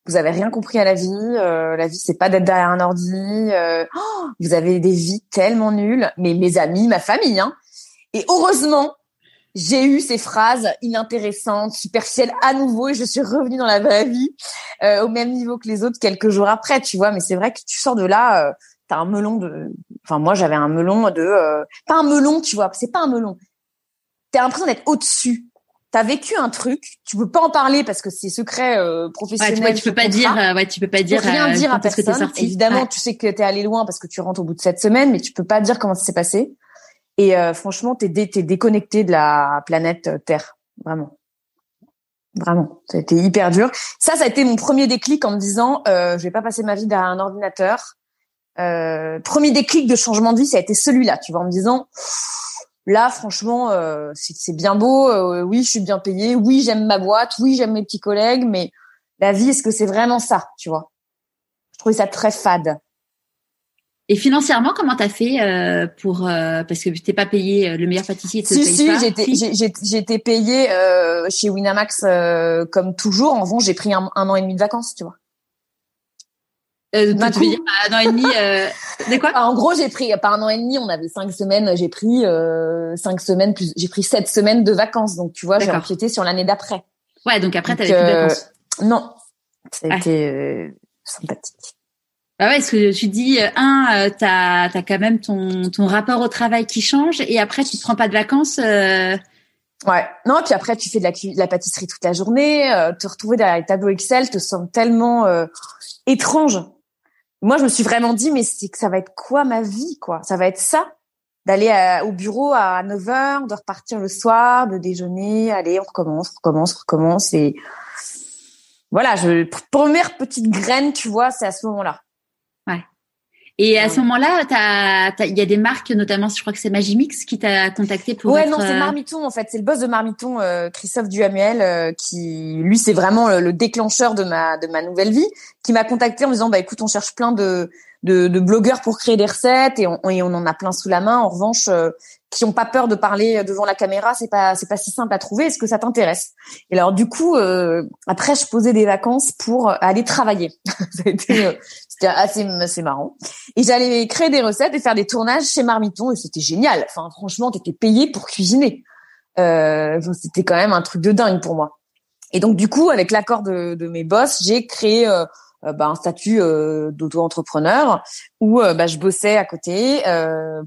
vous avez rien compris à la vie. la vie, c'est pas d'être derrière un ordi. Oh, vous avez des vies tellement nulles. Mais mes amis, ma famille, hein. Et heureusement, j'ai eu ces phrases inintéressantes, superficielles à nouveau et je suis revenue dans la vraie vie euh, au même niveau que les autres quelques jours après, tu vois. Mais c'est vrai que tu sors de là, euh, t'as un melon de. Enfin moi j'avais un melon de. Euh, pas un melon, tu vois. C'est pas un melon. T'as l'impression d'être au-dessus. T'as vécu un truc, tu peux pas en parler parce que c'est secret euh, professionnel. Ouais, tu, tu peux pas dire, ouais, tu peux pas dire. rien dire à personne. Évidemment, tu sais que t'es allé loin parce que tu rentres au bout de cette semaine, mais tu peux pas dire comment ça s'est passé. Et euh, franchement, t'es dé déconnecté de la planète euh, Terre, vraiment. Vraiment, ça a été hyper dur. Ça, ça a été mon premier déclic en me disant, euh, je vais pas passer ma vie derrière un ordinateur. Euh, premier déclic de changement de vie, ça a été celui-là, tu vois, en me disant, là, franchement, euh, c'est bien beau. Euh, oui, je suis bien payé. Oui, j'aime ma boîte. Oui, j'aime mes petits collègues. Mais la vie, est-ce que c'est vraiment ça, tu vois? Je trouvais ça très fade. Et financièrement, comment t'as fait euh, pour euh, parce que t'es pas payé euh, le meilleur pâtissier te si, paye si. J'étais, j'ai été payé euh, chez Winamax euh, comme toujours. En revanche, j'ai pris un, un, an et demi de vacances, tu vois. Euh, D'un coup, dire, un an et demi. Euh, de quoi? En gros, j'ai pris pas un an et demi. On avait cinq semaines. J'ai pris cinq semaines plus. J'ai pris sept semaines de vacances. Donc tu vois, j'ai empiété sur l'année d'après. Ouais, donc après, t'avais plus de vacances. Non, ça a été sympathique. Bah ouais, parce que tu dis euh, un, euh, t'as as quand même ton ton rapport au travail qui change et après tu te prends pas de vacances. Euh... Ouais, non, puis après tu fais de la, de la pâtisserie toute la journée, euh, te retrouver derrière les tableaux Excel te semble tellement euh, étrange. Moi, je me suis vraiment dit mais c'est que ça va être quoi ma vie quoi? Ça va être ça d'aller au bureau à 9 heures, de repartir le soir, de déjeuner, allez, on recommence, recommence, recommence et voilà, je première petite graine, tu vois, c'est à ce moment-là. Et à ce moment-là, il y a des marques, notamment, je crois que c'est Magimix qui t'a contacté pour. Ouais, non, c'est euh, Marmiton en fait. C'est le boss de Marmiton, euh, Christophe Duhamel, euh, qui lui, c'est vraiment le, déclencheur de ma de ma nouvelle vie, qui m'a contacté en me disant, bah écoute, on cherche plein de de, de blogueurs pour créer des recettes et on, et on en a plein sous la main. En revanche, qui ont pas peur de parler devant la caméra, c'est pas c'est pas si simple à trouver. Est-ce que ça t'intéresse? Et alors du coup, après, je posais des vacances pour aller travailler. [LAUGHS] été c'était assez, assez marrant. Et j'allais créer des recettes et faire des tournages chez Marmiton et c'était génial. Enfin, franchement, t'étais payé pour cuisiner. Euh, c'était quand même un truc de dingue pour moi. Et donc, du coup, avec l'accord de, de, mes boss, j'ai créé euh, euh, bah, un statut euh, d'auto-entrepreneur où euh, bah, je bossais à côté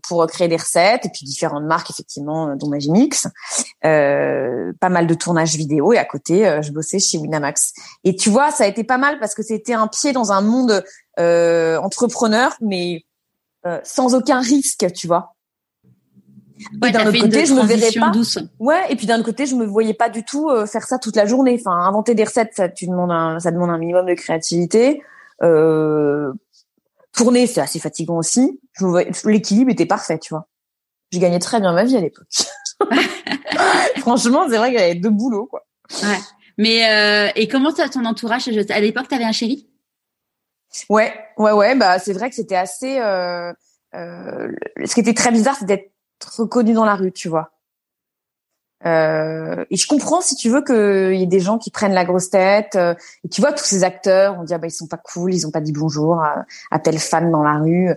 pour créer des recettes et puis différentes marques effectivement dont Magimix, pas mal de tournages vidéo et à côté je bossais chez Winamax. Et tu vois, ça a été pas mal parce que c'était un pied dans un monde entrepreneur mais sans aucun risque, tu vois. Ouais, d'un autre côté, je me verrais pas. Douce. Ouais, et puis d'un autre côté, je me voyais pas du tout euh, faire ça toute la journée. Enfin, inventer des recettes, ça, tu demandes un, ça demande un minimum de créativité. Euh, tourner, c'est assez fatigant aussi. L'équilibre était parfait, tu vois. Je gagnais très bien ma vie à l'époque. [LAUGHS] Franchement, c'est vrai qu'il y avait deux boulots, quoi. Ouais. Mais euh, et comment ton entourage À l'époque, t'avais un chéri? Ouais, ouais, ouais. Bah, c'est vrai que c'était assez. Euh, euh, ce qui était très bizarre, c'était reconnu dans la rue, tu vois. Euh, et je comprends si tu veux qu'il y ait des gens qui prennent la grosse tête. Euh, et tu vois tous ces acteurs, on dit ah bah ils sont pas cool, ils ont pas dit bonjour à, telle femme dans la rue.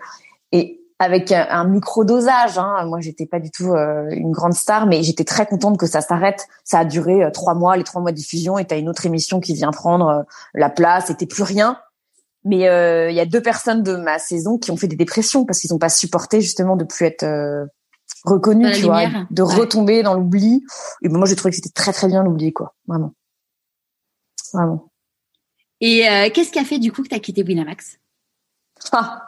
Et avec un, micro dosage, hein, moi j'étais pas du tout euh, une grande star, mais j'étais très contente que ça s'arrête. Ça a duré euh, trois mois, les trois mois de diffusion, et t'as une autre émission qui vient prendre euh, la place. C'était plus rien. Mais il y a deux personnes de ma saison qui ont fait des dépressions parce qu'ils ont pas supporté justement de plus être reconnu, tu vois, de retomber dans l'oubli. Et moi, j'ai trouvé que c'était très très bien l'oubli, quoi, vraiment, vraiment. Et euh, qu'est-ce qui a fait du coup que tu as quitté Winamax? Ah,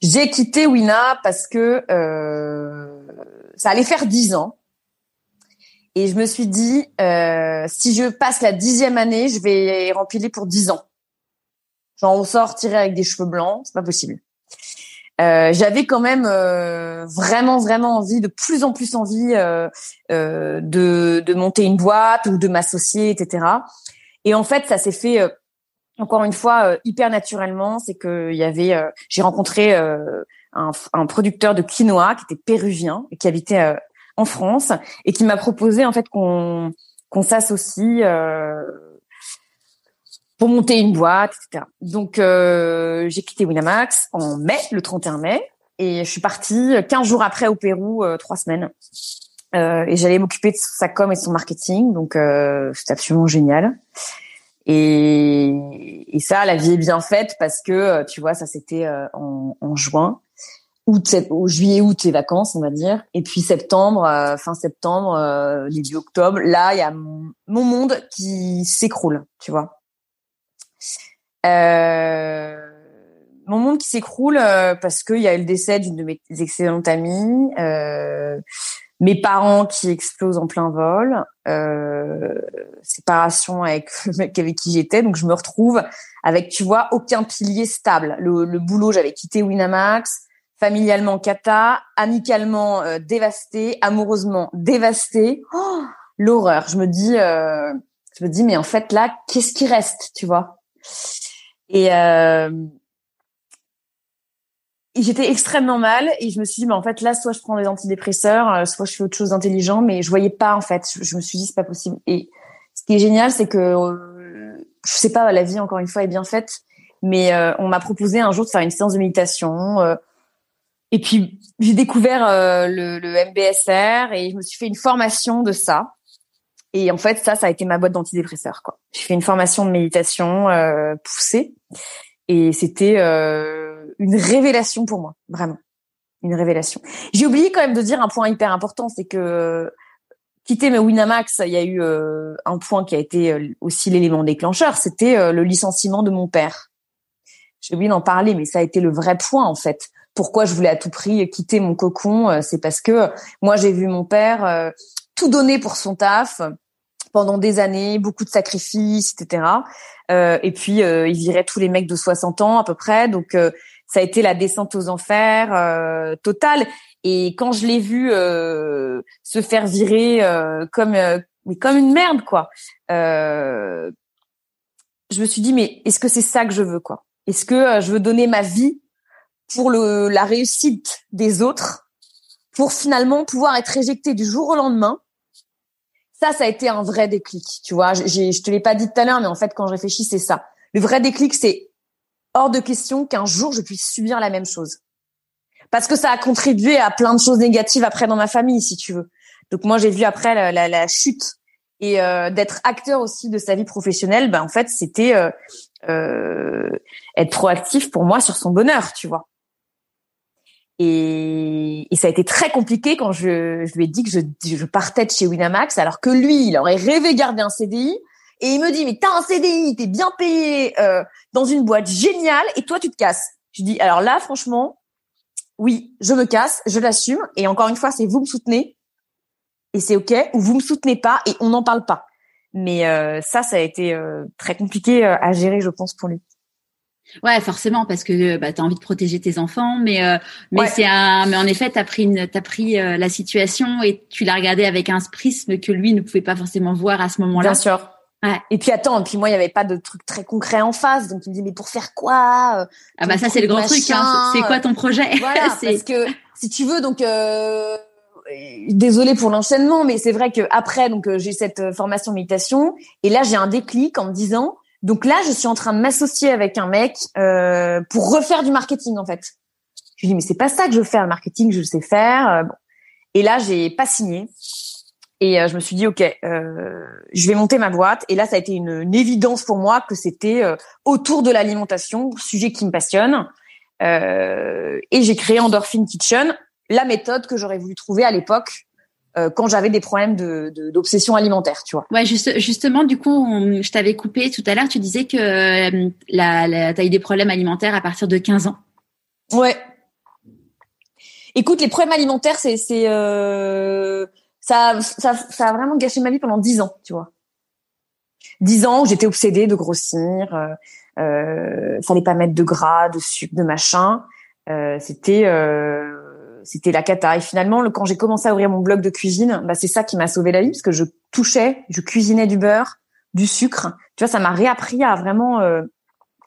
J'ai quitté Wina parce que euh, ça allait faire dix ans. Et je me suis dit, euh, si je passe la dixième année, je vais remplir pour dix ans. J'en ressors tiré avec des cheveux blancs, c'est pas possible. Euh, j'avais quand même euh, vraiment vraiment envie, de plus en plus envie euh, euh de, de monter une boîte ou de m'associer, etc. Et en fait, ça s'est fait encore une fois hyper naturellement. C'est que y avait, j'ai rencontré un, un, producteur de quinoa qui était péruvien et qui habitait en France et qui m'a proposé en fait qu'on qu'on s'associe pour monter une boîte, etc. Donc euh, j'ai quitté Winamax en mai, le 31 mai, et je suis partie 15 jours après au Pérou, euh, trois semaines. Euh, et j'allais m'occuper de sa com et de son marketing, donc euh, c'était absolument génial. Et, ça, la vie est bien faite parce que euh, tu vois, ça c'était en, juin, août, au juillet, août, les vacances, on va dire. Et puis septembre, fin septembre, début octobre, là, il y a mon monde qui s'écroule, tu vois. Euh, mon monde qui s'écroule euh, parce qu'il y a eu le décès d'une de mes excellentes amies, euh, mes parents qui explosent en plein vol, euh, séparation avec [LAUGHS] le mec avec qui j'étais, donc je me retrouve avec, tu vois, aucun pilier stable. Le, le boulot, j'avais quitté Winamax, familialement cata, amicalement euh, dévasté, amoureusement dévasté. Oh, L'horreur. Je me dis, euh, je me dis, mais en fait là, qu'est-ce qui reste, tu vois? Et euh, j'étais extrêmement mal et je me suis dit en fait là soit je prends des antidépresseurs euh, soit je fais autre chose d'intelligent mais je voyais pas en fait. Je, me suis dit c'est pas possible. Et ce qui est génial c'est que euh, je sais pas la vie encore une fois est bien faite mais euh, on m'a proposé un jour de faire une séance de méditation et puis j'ai découvert le, le, MBSR et je me suis fait une formation de ça et en fait ça ça a été ma boîte d'antidépresseurs quoi j'ai fait une formation de méditation poussée et c'était une révélation pour moi, vraiment. Une révélation. J'ai oublié quand même de dire un point hyper important, c'est que quitter mes Winamax, il y a eu euh, un point qui a été euh, aussi l'élément déclencheur, c'était euh, le licenciement de mon père. J'ai oublié d'en parler, mais ça a été le vrai point en fait. Pourquoi je voulais à tout prix quitter mon cocon, c'est parce que moi j'ai vu mon père tout donner pour son taf pendant des années, beaucoup de sacrifices, etc. et puis il virait tous les mecs de 60 ans à peu près, donc ça a été la descente aux enfers euh, totale. Et quand je l'ai vu euh, se faire virer euh, comme euh, mais comme une merde quoi, je me suis dit mais est-ce que c'est ça que je veux quoi? Est-ce que je veux donner ma vie pour le, la réussite des autres, pour finalement pouvoir être éjecté du jour au lendemain Ça, ça a été un vrai déclic. Tu vois, j'ai, je te l'ai pas dit tout à l'heure, mais en fait quand je réfléchis, c'est ça. Le vrai déclic, c'est hors de question qu'un jour je puisse subir la même chose. Parce que ça a contribué à plein de choses négatives après dans ma famille, si tu veux. Donc moi j'ai vu après la, la, la chute et euh, d'être acteur aussi de sa vie professionnelle. Ben en fait c'était euh, euh, être proactif pour moi sur son bonheur, tu vois. Et, et, ça a été très compliqué quand je, je lui ai dit que je, je partais de chez Winamax, alors que lui, il aurait rêvé garder un CDI. Et il me dit, mais t'as un CDI, t'es bien payé euh, dans une boîte géniale et toi, tu te casses. Je dis, alors là, franchement, oui, je me casse, je l'assume. Et encore une fois, c'est vous me soutenez et c'est OK, ou vous me soutenez pas et on n'en parle pas. Mais euh, ça, ça a été euh, très compliqué à gérer, je pense, pour lui. Ouais, forcément, parce que bah, tu as envie de protéger tes enfants, mais euh, mais c'est un, mais en effet, t'as pris une, t'as pris la situation et tu l'as regardé avec un prisme que lui ne pouvait pas forcément voir à ce moment-là. Bien sûr. Ouais. Et puis attends, et puis moi il y avait pas de truc très concret en face, donc il me dit mais pour faire quoi euh, Ah bah ça c'est le grand truc. Hein. C'est quoi ton projet? Voilà, [LAUGHS] parce que si tu veux donc euh, désolé pour l'enchaînement, mais c'est vrai que après donc euh, j'ai cette euh, formation méditation et là j'ai un déclic en me disant donc là je suis en train de m'associer avec un mec euh, pour refaire du marketing en fait. Je lui dis mais c'est pas ça que je veux faire le marketing, je le sais faire. Bon. Et là j'ai pas signé. Et euh, je me suis dit, ok, euh, je vais monter ma boîte. Et là, ça a été une, évidence pour moi que c'était euh, autour de l'alimentation, sujet qui me passionne. Euh, et j'ai créé Endorphin Kitchen, la méthode que j'aurais voulu trouver à l'époque quand j'avais des problèmes de, d'obsession alimentaire, tu vois. Ouais, juste, justement, du coup, je t'avais coupé tout à l'heure. Tu disais que la, la, t'as eu des problèmes alimentaires à partir de 15 ans. Ouais. Écoute, les problèmes alimentaires, c'est, c'est ça, ça, ça a vraiment gâché ma vie pendant dix ans, tu vois. Dix ans où j'étais obsédée de grossir, euh, euh, fallait pas mettre de gras, de sucre, de machin. Euh, c'était euh, c'était la cata. Et finalement, le, quand j'ai commencé à ouvrir mon blog de cuisine, bah, c'est ça qui m'a sauvé la vie parce que je touchais, je cuisinais du beurre, du sucre. Tu vois, ça m'a réappris à vraiment euh,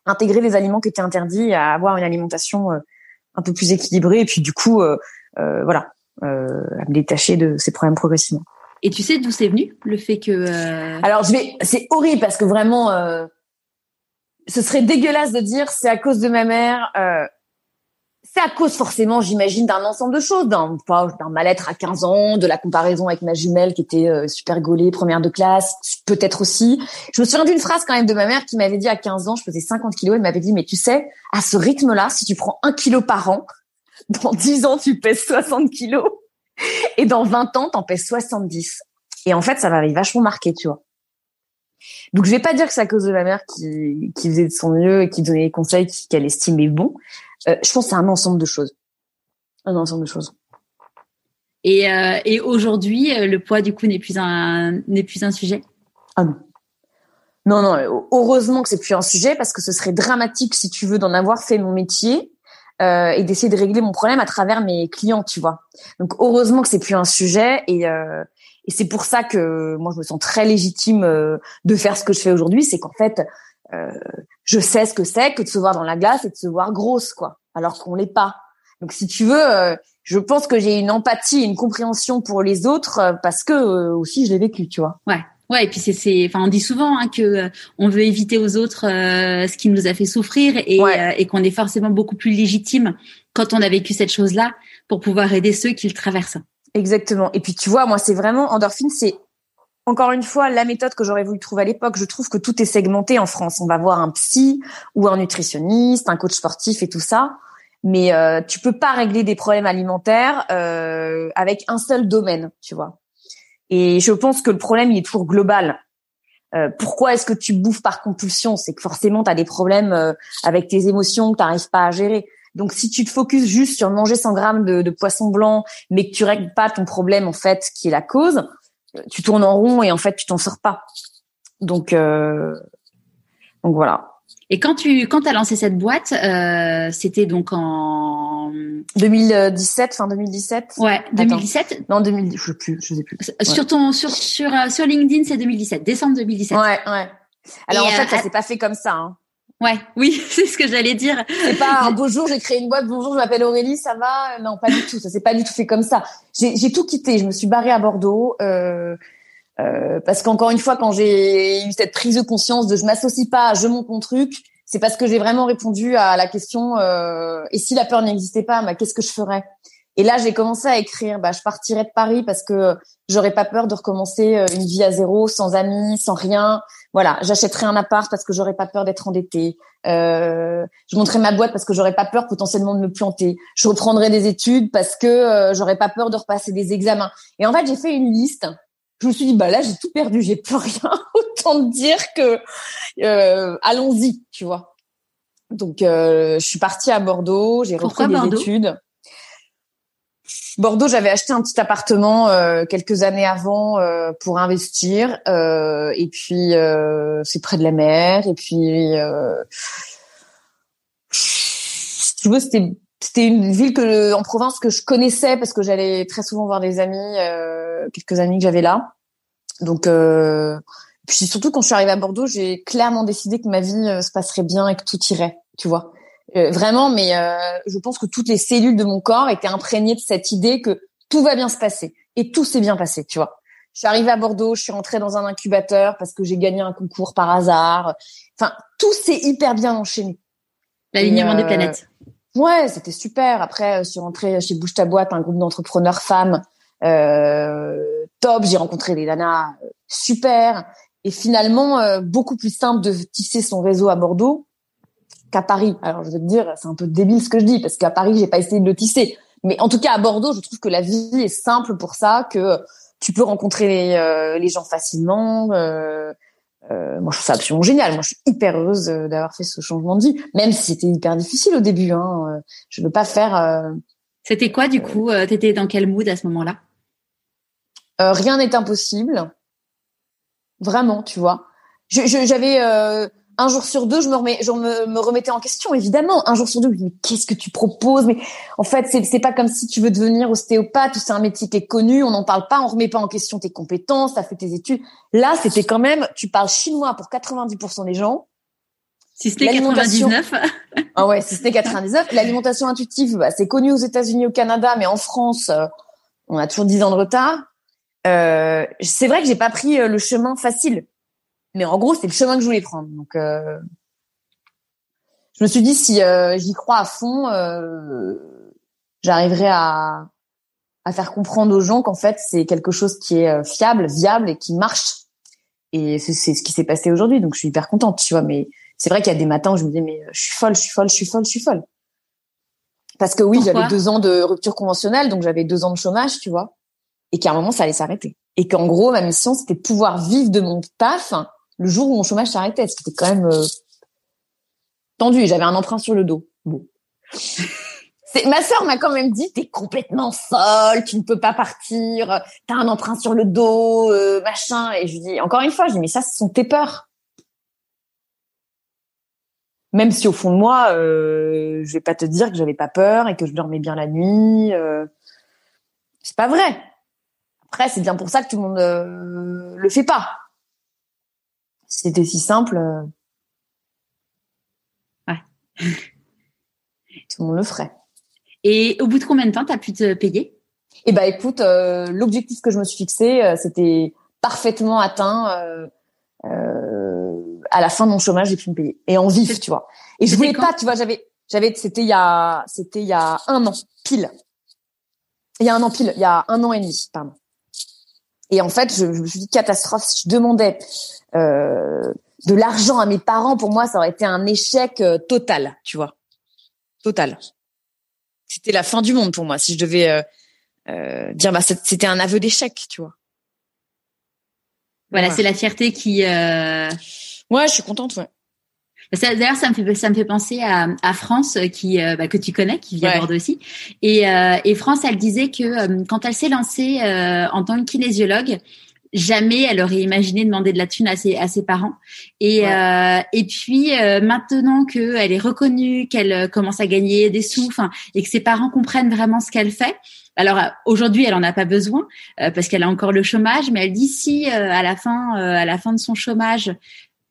intégrer les aliments qui étaient interdits, à avoir une alimentation euh, un peu plus équilibrée. Et puis du coup, voilà, euh, à me détacher de ces problèmes progressivement. Et tu sais d'où c'est venu le fait que euh... Alors je vais, c'est horrible parce que vraiment, euh, ce serait dégueulasse de dire c'est à cause de ma mère. Euh, c'est à cause forcément, j'imagine, d'un ensemble de choses, d'un d'un mal-être à 15 ans, de la comparaison avec ma jumelle qui était euh, super gaulée, première de classe, peut-être aussi. Je me souviens d'une phrase quand même de ma mère qui m'avait dit à 15 ans, je pesais 50 kilos, elle m'avait dit, mais tu sais, à ce rythme-là, si tu prends un kilo par an, dans 10 ans, tu pèses 60 kilos, et dans 20 ans, t'en pèses 70. Et en fait, ça m'avait vachement marqué, tu vois. Donc je vais pas dire que c'est à cause de ma mère qui, qui faisait de son mieux et qui donnait des conseils qu'elle estimait bons. Euh, je pense que c'est un ensemble de choses. Un ensemble de choses. Et, euh, et aujourd'hui, euh, le poids du coup n'est plus un n'est plus un sujet? Ah non. Non non. Heureusement que c'est plus un sujet parce que ce serait dramatique si tu veux d'en avoir fait mon métier euh, et d'essayer de régler mon problème à travers mes clients, tu vois. Donc heureusement que c'est plus un sujet et euh, et c'est pour ça que moi je me sens très légitime euh, de faire ce que je fais aujourd'hui, c'est qu'en fait euh, je sais ce que c'est que de se voir dans la glace et de se voir grosse, quoi, alors qu'on l'est pas. Donc, si tu veux, euh, je pense que j'ai une empathie, une compréhension pour les autres euh, parce que aussi je l'ai vécu, tu vois. Ouais. Ouais, et puis c'est, c'est, enfin, on dit souvent hein, que on veut éviter aux autres ce qui nous a fait souffrir et, et qu'on est forcément beaucoup plus légitime quand on a vécu cette chose-là pour pouvoir aider ceux qui le traversent. Exactement. Et puis tu vois, moi, c'est vraiment endorphine, c'est encore une fois, la méthode que j'aurais voulu trouver à l'époque, je trouve que tout est segmenté en France. On va voir un psy ou un nutritionniste, un coach sportif et tout ça, mais euh, tu peux pas régler des problèmes alimentaires euh, avec un seul domaine, tu vois. Et je pense que le problème il est toujours global. Euh, pourquoi est-ce que tu bouffes par compulsion? C'est que forcément tu as des problèmes euh, avec tes émotions que tu n'arrives pas à gérer. Donc si tu te focuses juste sur manger 100 grammes de, de poisson blanc, mais que tu règles pas ton problème en fait, qui est la cause, tu tournes en rond et en fait tu t'en sors pas. Donc euh, donc voilà. Et quand tu quand as lancé cette boîte, euh, c'était donc en 2017, fin 2017. Ouais, 2017. non, 2010, je sais plus, je sais plus. Sur ton sur sur euh, sur LinkedIn, c'est 2017, décembre 2017. Ouais, ouais. Alors en fait, ça s'est pas fait comme ça. Hein. Ouais, oui, [LAUGHS] c'est ce que j'allais dire. C'est pas un beau jour, j'ai créé une boîte, bonjour, je m'appelle Aurélie, ça va? Non, pas du tout, ça s'est pas du tout fait comme ça. J'ai tout quitté, je me suis barrée à Bordeaux euh, euh, parce qu'encore une fois, quand j'ai eu cette prise de conscience de je m'associe pas, je monte mon truc, c'est parce que j'ai vraiment répondu à la question euh, et si la peur n'existait pas, bah, qu'est-ce que je ferais? Et là, j'ai commencé à écrire, bah, je partirais de Paris parce que j'aurais pas peur de recommencer euh, une vie à zéro, sans amis, sans rien voilà, j'achèterai un appart parce que j'aurais pas peur d'être endettée. Euh, je montrerai ma boîte parce que j'aurais pas peur potentiellement de me planter. Je reprendrai des études parce que euh, j'aurais pas peur de repasser des examens. Et en fait, j'ai fait une liste. Je me suis dit bah là, j'ai tout perdu, j'ai plus rien. [LAUGHS] Autant dire que euh, allons-y, tu vois. Donc je suis partie à Bordeaux, j'ai repris des études. Bordeaux, j'avais acheté un petit appartement euh, quelques années avant euh, pour investir, euh, et puis c'est près de la mer, et puis si tu veux, c'était c'était une ville que en province que je connaissais parce que j'allais très souvent voir des amis, quelques amis que j'avais là. Donc puis surtout quand je suis arrivée à Bordeaux, j'ai clairement décidé que ma vie se passerait bien et que tout irait, tu vois. Euh, vraiment, mais euh, je pense que toutes les cellules de mon corps étaient imprégnées de cette idée que tout va bien se passer. Et tout s'est bien passé, tu vois. Je suis arrivée à Bordeaux, je suis rentrée dans un incubateur parce que j'ai gagné un concours par hasard. Enfin, tout s'est hyper bien enchaîné. L'alignement des euh, planètes. Ouais, c'était super. Après, je suis rentrée chez Bouge ta boîte, un groupe d'entrepreneurs femmes euh, top. J'ai rencontré des nanas super. Et finalement, beaucoup plus simple de tisser son réseau à Bordeaux qu'à Paris. Alors je vais te dire, c'est un peu débile ce que je dis parce qu'à Paris, j'ai pas essayé de le tisser. Mais en tout cas, à Bordeaux, je trouve que la vie est simple pour ça, que tu peux rencontrer les, euh, les gens facilement. Euh, euh, moi, je trouve ça absolument génial. Moi, je suis hyper heureuse d'avoir fait ce changement de vie, même si c'était hyper difficile au début. Hein. Je veux pas faire. C'était quoi du coup T'étais dans quel mood à ce moment-là? Rien n'est impossible. Vraiment, tu vois. J'avais un jour sur deux, je me, remets, je me, remettais en question, évidemment. Un jour sur deux, mais qu'est-ce que tu proposes? Mais en fait, c'est, c'est pas comme si tu veux devenir ostéopathe ou c'est un métier qui est connu, on n'en parle pas, on remet pas en question tes compétences, t'as fait tes études. Là, c'était quand même, tu parles chinois pour 90% des gens. Si c'était 99. ah ouais, si c'était 99. L'alimentation intuitive, bah, c'est connu aux États-Unis, au Canada, mais en France, euh, on a toujours 10 ans de retard. Euh, c'est vrai que j'ai pas pris euh, le chemin facile mais en gros, c'est le chemin que je voulais prendre. Donc, euh... je me suis dit si euh, j'y crois à fond, j'arriverai à à faire comprendre aux gens qu'en fait c'est quelque chose qui est fiable, viable et qui marche. Et c'est ce qui s'est passé aujourd'hui, donc je suis hyper contente, tu vois. Mais c'est vrai qu'il y a des matins où je me dis mais je suis folle, je suis folle, je suis folle, je suis folle. Parce que oui, j'avais deux ans de rupture conventionnelle, donc j'avais deux ans de chômage, tu vois, et qu'à un moment ça allait s'arrêter. Et qu'en gros, ma mission c'était pouvoir vivre de mon taf le jour où mon chômage s'arrêtait, ce qui était quand même euh, tendu. Et j'avais un emprunt sur le dos. Bon. [LAUGHS] ma sœur m'a quand même dit t'es complètement folle, tu ne peux pas partir, t'as un emprunt sur le dos, euh, machin. Et je lui dis encore une fois, je dis mais ça, ce sont tes peurs. Même si au fond de moi, euh, je vais pas te dire que j'avais pas peur et que je dormais bien la nuit. Euh, c'est pas vrai. Après, c'est bien pour ça que tout le monde le fait pas. C'était si simple. Euh, ouais. [LAUGHS] tout le monde le ferait. Et au bout de combien de temps t'as pu te payer? Eh ben, écoute, euh, l'objectif que je me suis fixé, c'était parfaitement atteint à la fin de mon chômage, j'ai pu me payer et en vif, tu vois. Et je voulais pas, tu vois, j'avais, j'avais, c'était il y a, c'était il y a un an pile. Il y a un an pile, il y a un an et demi, pardon. Et en fait, je, je me suis dit catastrophe. Si je demandais euh, de l'argent à mes parents, pour moi, ça aurait été un échec euh, total, tu vois, total. C'était la fin du monde pour moi si je devais euh, euh dire bah c'était un aveu d'échec, tu vois. Voilà, c'est la fierté qui. Euh... Ouais, je suis contente, ouais. D'ailleurs, ça me fait ça me fait penser à, à France euh, qui euh, bah, que tu connais, qui vient de Bordeaux aussi. Et, euh, et France, elle disait que euh, quand elle s'est lancée en tant que kinésiologue, jamais elle aurait imaginé demander de la thune à ses à ses parents. Et et puis maintenant que elle est reconnue, qu'elle commence à gagner des sous, enfin, et que ses parents comprennent vraiment ce qu'elle fait. Alors aujourd'hui, elle en a pas besoin parce qu'elle a encore le chômage, mais elle dit si à la fin, à la fin de son chômage,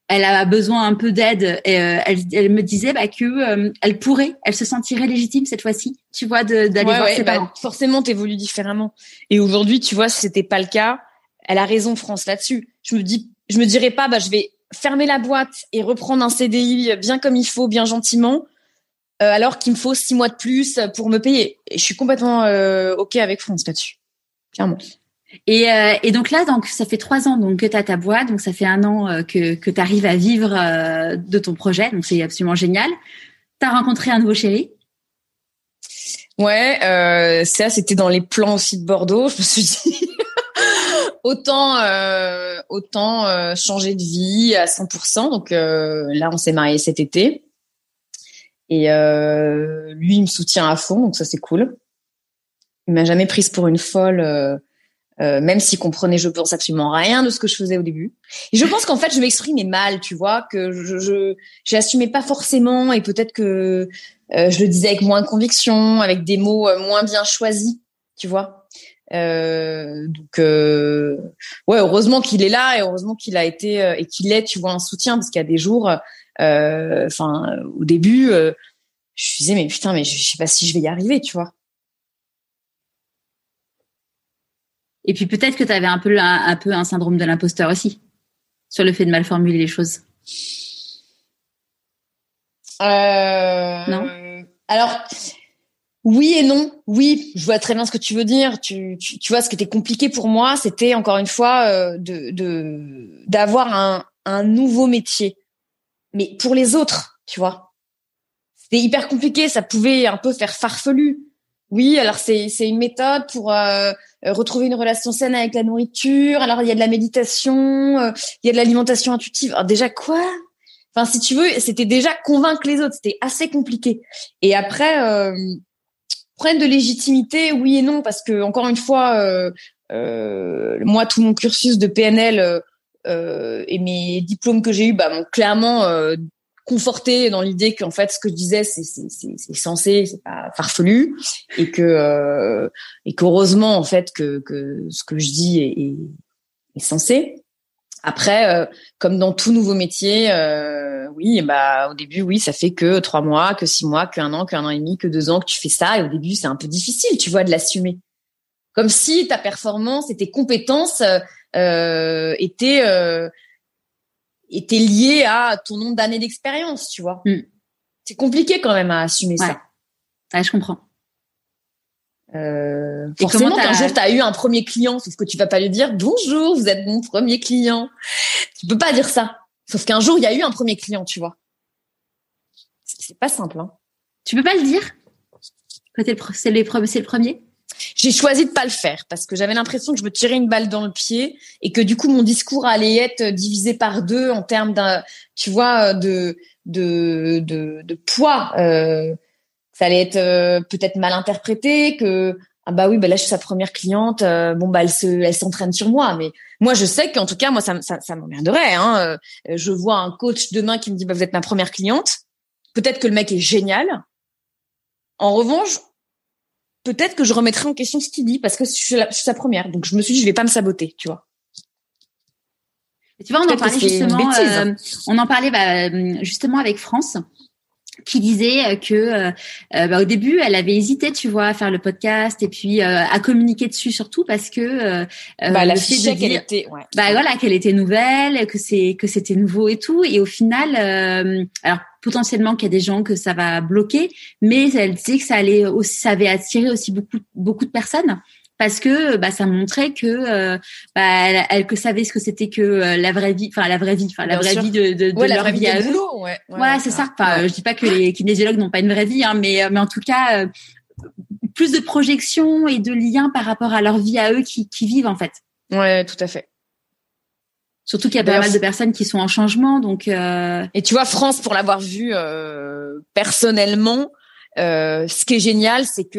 elle a besoin un peu d'aide. Et, euh, elle, me disait bah, que euh, elle pourrait, elle se sentirait légitime cette fois-ci, tu vois, d'aller voir ses bah, parents. Forcément, t'évolues différemment. Et aujourd'hui, tu vois, si c'était pas le cas, elle a raison, France, là-dessus. Je me dis, je me dirais pas, bah, je vais fermer la boîte et reprendre un CDI bien comme il faut, bien gentiment, euh, alors qu'il me faut six mois de plus pour me payer. Et je suis complètement ok avec France là-dessus, clairement. Et, euh, et, donc là, donc ça fait trois ans donc que tu as ta boîte, donc ça fait un an euh, que, que tu arrives à vivre euh, de ton projet, donc c'est absolument génial. Tu as rencontré un nouveau chéri? Ouais, euh, ça c'était dans les plans aussi de Bordeaux. [LAUGHS] Je me suis dit autant autant changer de vie à 100%. Donc là, on s'est marié cet été et lui il me soutient à fond, donc ça c'est cool. Il m'a jamais prise pour une folle euh, même s'il comprenait, je pense absolument rien de ce que je faisais au début. Et je pense qu'en fait, je m'exprimais mal, tu vois, que je, je j'assumais pas forcément, et peut-être que euh, je le disais avec moins de conviction, avec des mots euh, moins bien choisis, tu vois. Euh, donc, ouais, heureusement qu'il est là, et heureusement qu'il a été et qu'il est, tu vois, un soutien, parce qu'il y a des jours, enfin, au début, je me disais mais putain, mais je sais pas si je vais y arriver, tu vois. Et puis peut-être que tu avais un peu, un, peu un syndrome de l'imposteur aussi, sur le fait de mal formuler les choses. Euh... Non. Alors, oui et non. Oui, je vois très bien ce que tu veux dire. Tu, tu, tu vois, ce qui était compliqué pour moi, c'était encore une fois euh, de d'avoir un, un nouveau métier. Mais pour les autres, tu vois, c'était hyper compliqué. Ça pouvait un peu faire farfelu. Oui, alors c'est c'est une méthode pour euh, retrouver une relation saine avec la nourriture. Alors il y a de la méditation, euh, il y a de l'alimentation intuitive. Alors déjà quoi? Enfin si tu veux, c'était déjà convaincre les autres, c'était assez compliqué. Et après euh, prendre de légitimité, oui et non parce que encore une fois euh, euh moi tout mon cursus de PNL et mes diplômes que j'ai eu bah m'ont clairement conforté dans l'idée qu'en fait ce que je disais c'est c'est c'est censé c'est pas farfelu et que euh, et qu'heureusement en fait que que ce que je dis est, est, est censé. Après euh, comme dans tout nouveau métier euh, oui bah au début oui ça fait que trois mois que six mois qu'un an qu'un an et demi que deux ans que tu fais ça et au début c'est un peu difficile tu vois de l'assumer. Comme si ta performance et tes compétences euh, étaient était lié à ton nombre d'années d'expérience, tu vois. Mm. C'est compliqué quand même à assumer ça. Ouais, je comprends. Euh, forcément, un jour, tu as eu un premier client, sauf que tu vas pas lui dire bonjour, vous êtes mon premier client. Tu peux pas dire ça. Sauf qu'un jour, il y a eu un premier client, tu vois. C'est pas simple. Hein. Tu peux pas le dire? C'est le, le premier? J'ai choisi de pas le faire parce que j'avais l'impression que je me tirais une balle dans le pied et que du coup mon discours allait être divisé par deux en termes d'un, tu vois, de de de, de poids. Euh, ça allait être euh, peut-être mal interprété que ah bah oui bah là je suis sa première cliente euh, bon bah elle se elle s'entraîne sur moi. Mais moi je sais qu'en tout cas moi ça ça, ça m'emmerderait hein. Euh, je vois un coach demain qui me dit bah vous êtes ma première cliente. Peut-être que le mec est génial. En revanche peut-être que je remettrai en question ce qu'il dit parce que je suis, sa première. Donc je me suis dit je vais pas me saboter tu vois. Tu vois on en parlait justement on en parlait bah, justement avec France qui disait euh, que euh, euh, bah, au début elle avait hésité tu vois à faire le podcast et puis à communiquer dessus surtout parce que bah, la fait qu'elle était ouais. bah voilà qu'elle était nouvelle que c'est que c'était nouveau et tout. Et au final alors potentiellement qu'il y a des gens que ça va bloquer mais elle disait que ça allait aussi ça avait attiré aussi beaucoup beaucoup de personnes parce que bah, ça montrait que euh, bah, elle, elle, que savait ce que c'était que euh, la vraie vie, enfin la vraie vie, enfin la vraie vie de, de, de ouais, leur vie à eux. Boulot, ouais, ouais, c'est ça. Enfin, je dis pas que les kinésiologues n'ont pas une vraie vie, hein, mais mais en tout cas plus de projections et de liens par rapport à leur vie à eux qui, qui vivent en fait. Ouais, tout à fait. Surtout qu'il y a pas mal de personnes qui sont en changement, donc. Euh... Et tu vois, France, pour l'avoir vu euh, personnellement, euh, ce qui est génial, c'est que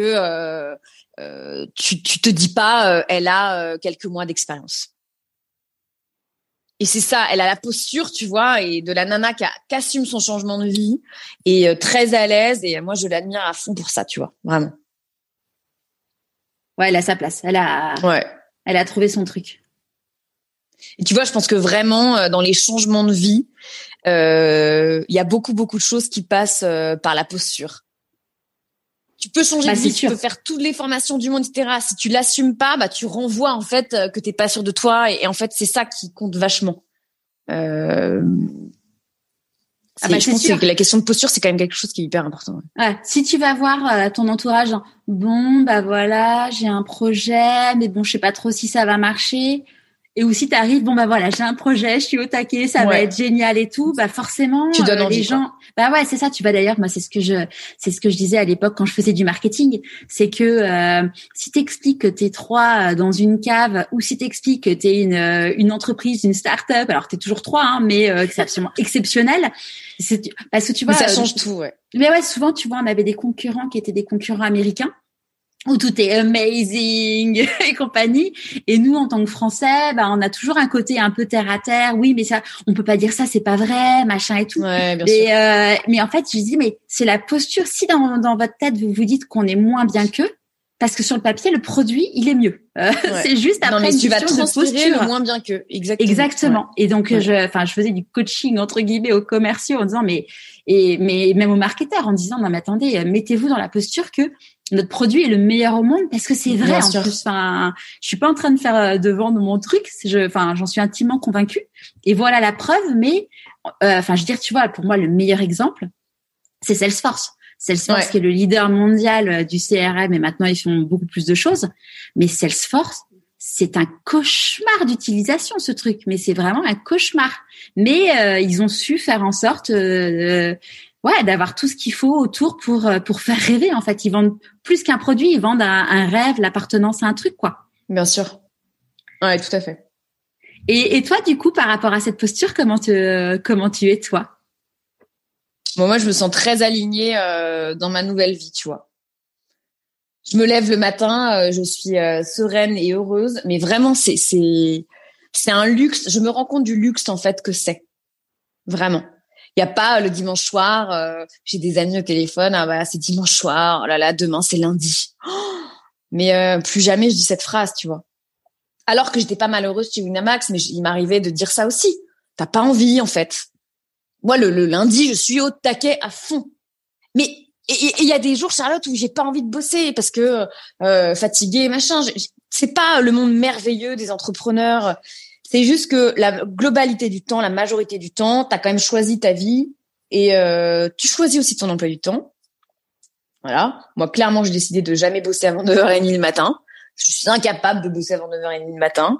euh, tu, tu te dis pas, elle a quelques mois d'expérience. Et c'est ça, elle a la posture, tu vois, et de la nana qui, assume son changement de vie et très à l'aise. Et moi, je l'admire à fond pour ça, tu vois, vraiment. Ouais, elle a sa place. Elle a, ouais. elle a trouvé son truc. Et tu vois, je pense que vraiment, dans les changements de vie, il y a beaucoup, beaucoup de choses qui passent par la posture tu peux changer bah, de vie, tu peux faire toutes les formations du monde, etc. Si tu l'assumes pas, bah tu renvoies en fait euh, que t'es pas sûr de toi, et, en fait c'est ça qui compte vachement. Euh... Ah bah, je pense que la question de posture, c'est quand même quelque chose qui est hyper important. Ouais. Si tu vas voir euh, ton entourage, bon bah voilà, j'ai un projet, mais bon je sais pas trop si ça va marcher et ou si tu arrives bon bah voilà j'ai un projet je suis au taquet ça va être génial et tout. Bah forcément tu donnes euh, les gens bah ouais c'est ça. Tu vas d'ailleurs moi c'est ce que je c'est ce que je disais à l'époque quand je faisais du marketing. C'est que euh, si t'expliques que t'es trois euh, dans une cave ou si t'expliques que t'es une euh, une entreprise une start-up alors t'es toujours trois hein, mais euh, c'est absolument [LAUGHS] exceptionnel c'est parce que tu vois ça change tout ouais. Mais ouais souvent tu vois on avait des concurrents qui étaient des concurrents américains où tout est amazing [LAUGHS] et compagnie. Et nous, en tant que Français, bah, on a toujours un côté un peu terre à terre. Oui, mais ça, on peut pas dire ça, c'est pas vrai, machin et tout. Ouais, bien mais, euh, mais en fait, je dis, mais c'est la posture. Si dans, dans votre tête vous vous dites qu'on est moins bien qu'eux, parce que sur le papier, le produit, il est mieux. Euh, [LAUGHS] c'est juste après non, mais tu vas transpirer le moins bien qu'eux. Exactement. Exactement. Et donc, je, enfin, je faisais du coaching entre guillemets aux commerciaux en disant, mais et mais même aux marketeurs en disant, non mais attendez, mettez-vous dans la posture que notre produit est le meilleur au monde parce que c'est vrai en plus. Enfin, je suis pas en train de faire euh, de vendre mon truc. Je, enfin, j'en suis intimement convaincue. Et voilà la preuve. Mais, euh, enfin, je veux dire, tu vois, pour moi, le meilleur exemple, c'est Salesforce. Salesforce qui est le leader mondial euh, du CRM et maintenant ils font beaucoup plus de choses. Mais Salesforce, c'est un cauchemar d'utilisation ce truc. Mais c'est vraiment un cauchemar. Mais ils ont su faire en sorte ouais, d'avoir tout ce qu'il faut autour pour euh, pour faire rêver. En fait, ils vendent plus qu'un produit, ils vendent un, rêve, l'appartenance à un truc, quoi. Bien sûr. Ouais, tout à fait. Et, et toi, du coup, par rapport à cette posture, comment tu comment tu es toi? Bon, moi, je me sens très alignée euh, dans ma nouvelle vie, tu vois. Je me lève le matin, euh, je suis euh, sereine et heureuse, mais vraiment, c'est c'est c'est un luxe. Je me rends compte du luxe en fait que c'est vraiment. Il y a pas le dimanche soir. Euh, j'ai des amis au téléphone. Ah bah c'est dimanche soir. Oh là là, demain c'est lundi. [GASPS] mais euh, plus jamais je dis cette phrase, tu vois. Alors que j'étais pas malheureuse chez Winamax, mais il m'arrivait de dire ça aussi. T'as pas envie en fait. Moi le, lundi, je suis au taquet à fond. Mais il y a des jours, Charlotte, où j'ai pas envie de bosser parce que euh, fatiguée, machin. C'est pas le monde merveilleux des entrepreneurs. C'est juste que la globalité du temps, la majorité du temps, tu as quand même choisi ta vie et euh, tu choisis aussi ton emploi du temps. Voilà. Moi, clairement, j'ai décidé de jamais bosser avant 9h30 le matin. Je suis incapable de bosser avant 9h30 le matin.